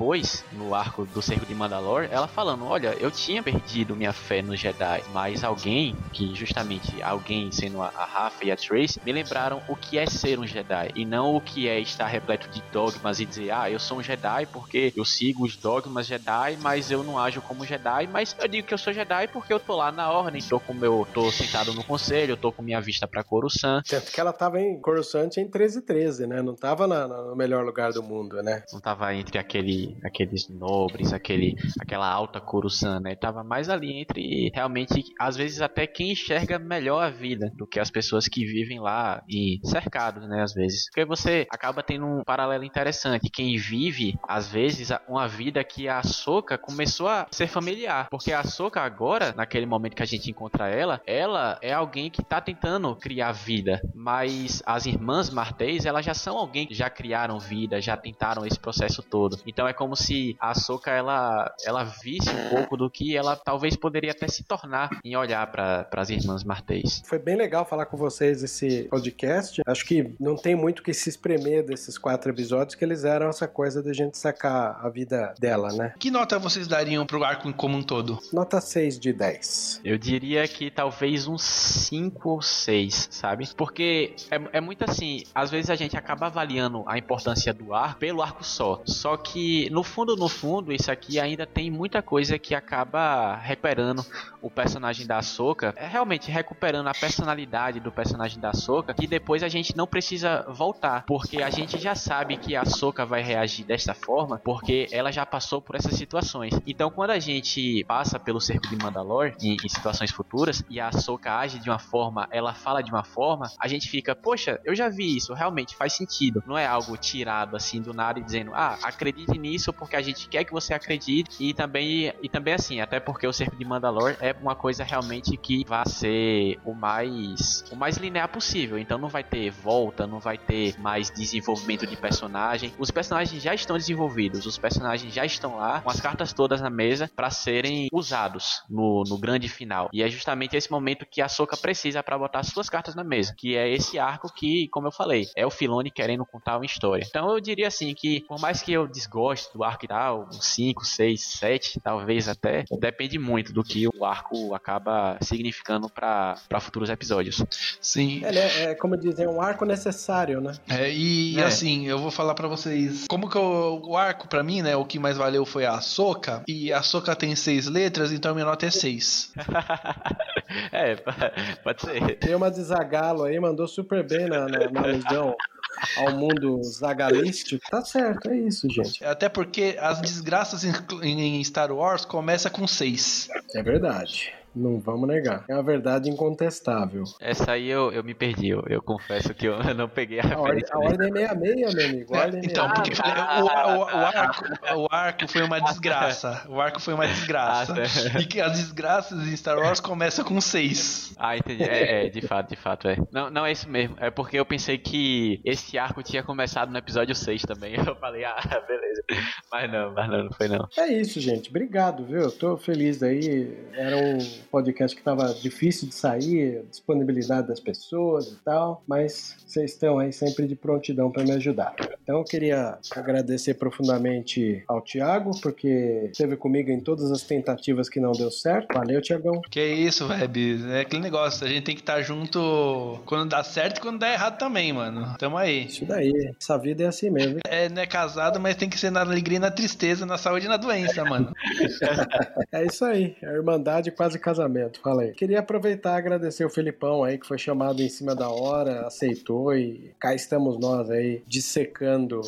no arco do Cerco de Mandalor, ela falando, olha, eu tinha perdido minha fé no Jedi, mas alguém que justamente alguém sendo a, a Rafa e a Trace me lembraram o que é ser um Jedi e não o que é estar repleto de dogmas e dizer, ah, eu sou um Jedi porque eu sigo os dogmas Jedi, mas eu não ajo como Jedi, mas eu digo que eu sou Jedi porque eu tô lá na ordem, tô com meu, tô sentado no conselho, eu tô com minha vista para Coruscant. Tanto que ela tava em Coruscant em 1313, né? Não tava na, no melhor lugar do mundo, né? Não tava entre aquele, aqueles nobres, aquele, aquela alta Coruscant, né? Tava mais ali entre realmente, às vezes até quem enxerga melhor a vida do que as pessoas que vivem lá e cercados, né? Às vezes. Porque você acaba tendo um paralelo interessante. Quem vive, às vezes, uma vida que a Soca começou a ser familiar. Porque a Soca agora, naquele momento que a gente encontra ela, ela é alguém que tá tentando criar vida. Mas as irmãs Martês, elas já são alguém que já criaram vida, já tentaram esse processo todo. Então é como se a Soca ela, ela visse um pouco do que ela talvez poderia até se tornar em olhar para as irmãs Martês. Foi bem legal falar com vocês esse podcast. Acho que não tem muito que se espremer desses quatro episódios, que eles eram essa coisa da gente sacar a vida dela, né? Que nota vocês dariam pro arco como um todo? Nota 6 de 10. Eu diria que talvez uns 5 ou 6, sabe? Porque é, é muito assim, às vezes a gente acaba avaliando a importância do arco pelo arco só. Só que no fundo, no fundo, isso aqui ainda tem muita coisa que acaba recuperando o personagem da Soca, é realmente recuperando a personalidade do personagem da Soca, que depois a gente não precisa voltar, porque a gente já sabe que a Soca vai reagir desta forma, porque ela já passou por essas situações. Então, quando a gente passa pelo cerco de Mandalor em, em situações futuras e a Soca age de uma forma, ela fala de uma forma, a gente fica, poxa, eu já vi isso, realmente faz sentido. Não é algo tirado assim do nada e dizendo, ah, acredite nisso porque a gente quer que você acredite e também e também assim, até porque o cerco de Mandalor é uma coisa realmente que vai ser o mais o mais linear possível. Então não vai ter volta, não vai ter mais desenvolvimento de personagem. Os personagens já já estão desenvolvidos, os personagens já estão lá, com as cartas todas na mesa para serem usados no, no grande final. E é justamente esse momento que a Soca precisa para botar suas cartas na mesa, que é esse arco que, como eu falei, é o Filone querendo contar uma história. Então eu diria assim que, por mais que eu desgoste do arco e tal, 5, 6, 7, talvez até, depende muito do que o arco acaba significando para futuros episódios. Sim. É, é, como dizer, um arco necessário, né? É, e é. assim, eu vou falar para vocês, como que eu, o arco para mim, né, o que mais valeu foi a Soca, e a Soca tem seis letras, então minha nota é seis. [laughs] é, pode ser. Tem uma de Zagalo aí, mandou super bem na, na, na alusão ao mundo zagalístico. Tá certo, é isso, gente. Até porque as desgraças em, Star Wars começa com seis. É verdade. Não vamos negar. É uma verdade incontestável. Essa aí eu, eu me perdi. Eu, eu confesso que eu [laughs] não peguei a, a ordem. A ordem é 66, meu amigo. [laughs] É, então, porque o, o, o, arco, o arco foi uma desgraça. O arco foi uma desgraça. Ah, tá. E que as desgraças em Star Wars começam com 6. Ah, entendi. É, é, de fato, de fato, é. Não, não é isso mesmo. É porque eu pensei que esse arco tinha começado no episódio 6 também. [laughs] Eu falei, ah, beleza. Mas não, mas não, não foi não. É isso, gente. Obrigado, viu? Eu tô feliz aí. Era um podcast que estava difícil de sair, disponibilidade das pessoas e tal, mas vocês estão aí sempre de prontidão para me ajudar. Então eu queria agradecer profundamente ao Thiago, porque esteve comigo em todas as tentativas que não deu certo. Valeu, Tiagão. Que isso, Web. É aquele negócio, a gente tem que estar tá junto quando dá certo e quando dá errado também, mano. Tamo aí. Isso daí. Essa vida é assim mesmo. É, não é casado, mas tem que ser na alegria e na tristeza, na saúde e na doença, mano. [laughs] é isso aí. A irmandade quase casamento. Fala aí. Queria aproveitar e agradecer o Felipão aí, que foi chamado em cima da hora, aceitou e cá estamos nós aí dissecando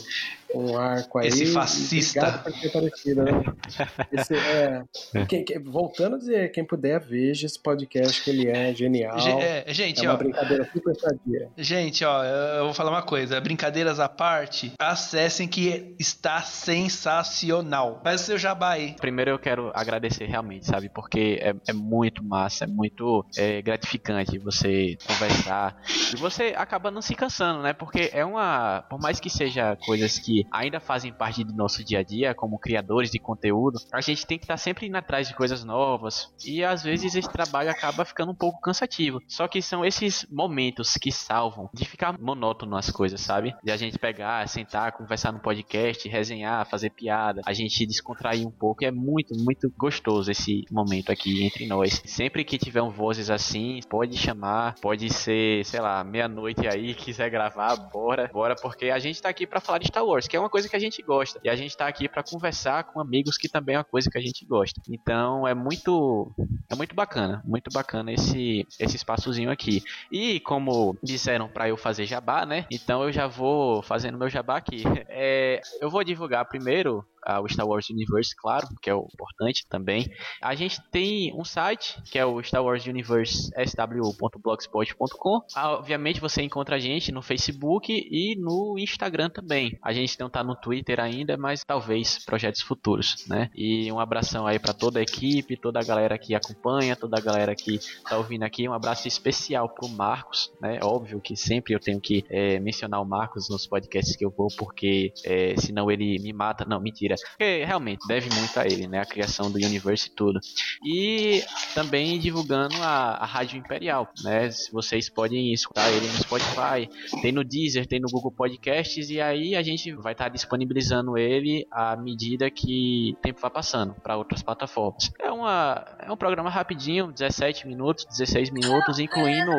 um arco aí. Esse fascista. Por ter parecido, né? [laughs] Esse, é, quem, quem, voltando a dizer, quem puder, veja esse podcast que ele é genial. É, gente, é uma ó, brincadeira super sadia. Gente, ó, eu vou falar uma coisa. Brincadeiras à parte, acessem que está sensacional. Faz o seu jabá aí. Primeiro eu quero agradecer realmente, sabe? Porque é, é muito massa, é muito é, gratificante você conversar. E você acaba não se cansando, né? Porque é uma. Por mais que seja coisas que ainda fazem parte do nosso dia a dia, como criadores de conteúdo, a gente tem que estar tá sempre indo atrás de coisas novas. E às vezes esse trabalho acaba ficando um pouco cansativo. Só que são esses momentos que salvam de ficar monótono as coisas, sabe? De a gente pegar, sentar, conversar no podcast, resenhar, fazer piada, a gente descontrair um pouco. É muito, muito gostoso esse momento aqui entre nós. Sempre que tiver um vozes assim, pode chamar, pode ser, sei lá, meia-noite aí, quiser gravar, bora, bora, porque a gente tá aqui para falar de Star Wars. Que é uma coisa que a gente gosta. E a gente tá aqui para conversar com amigos que também é uma coisa que a gente gosta. Então é muito é muito bacana, muito bacana esse esse espaçozinho aqui. E como disseram para eu fazer jabá, né? Então eu já vou fazendo meu jabá aqui. [laughs] É, eu vou divulgar primeiro o Star Wars Universe, claro, que é o importante também. A gente tem um site, que é o Star Wars Universe sw.blogspot.com. Ah, obviamente você encontra a gente no Facebook e no Instagram também. A gente não tá no Twitter ainda, mas talvez projetos futuros, né? E um abração aí para toda a equipe, toda a galera que acompanha, toda a galera que tá ouvindo aqui. Um abraço especial pro Marcos, né? Óbvio que sempre eu tenho que é, mencionar o Marcos nos podcasts que eu vou, porque é, senão ele me mata. Não, mentira porque realmente deve muito a ele, né? A criação do universo e tudo. E também divulgando a, a Rádio Imperial, né? Vocês podem escutar ele no Spotify, tem no Deezer, tem no Google Podcasts, e aí a gente vai estar tá disponibilizando ele à medida que o tempo vai passando para outras plataformas. É, uma, é um programa rapidinho, 17 minutos, 16 minutos, incluindo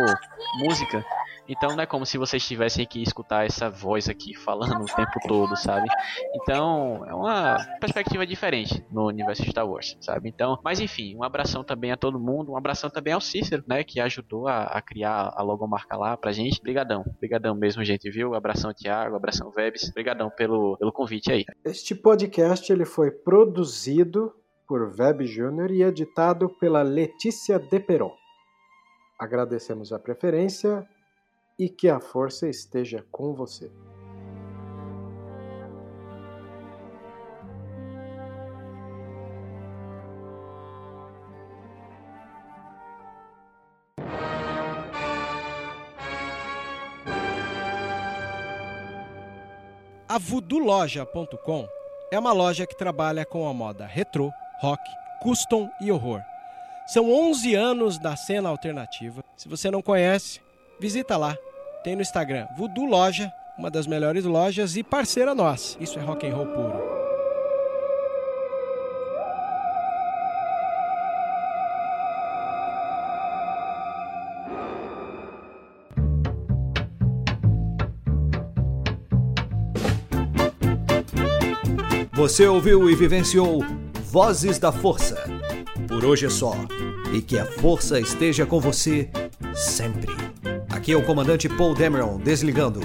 música. Então não é como se vocês tivessem que escutar essa voz aqui falando o tempo todo, sabe? Então é uma perspectiva diferente no universo Star Wars, sabe? Então, mas enfim, um abração também a todo mundo, um abração também ao Cícero, né? Que ajudou a, a criar a logomarca lá pra gente. Brigadão, brigadão mesmo, gente, viu? Abração Thiago, abração Vebs, brigadão pelo, pelo convite aí. Este podcast ele foi produzido por Web Júnior e editado pela Letícia Deperon. Agradecemos a preferência e que a força esteja com você. A voodooloja.com é uma loja que trabalha com a moda retrô, rock, custom e horror. São 11 anos da cena alternativa. Se você não conhece, visita lá. Tem no Instagram Voodoo Loja, uma das melhores lojas e parceira nossa. Isso é rock and roll puro. Você ouviu e vivenciou Vozes da Força. Por hoje é só. E que a força esteja com você sempre. Aqui é o comandante Paul Dameron desligando.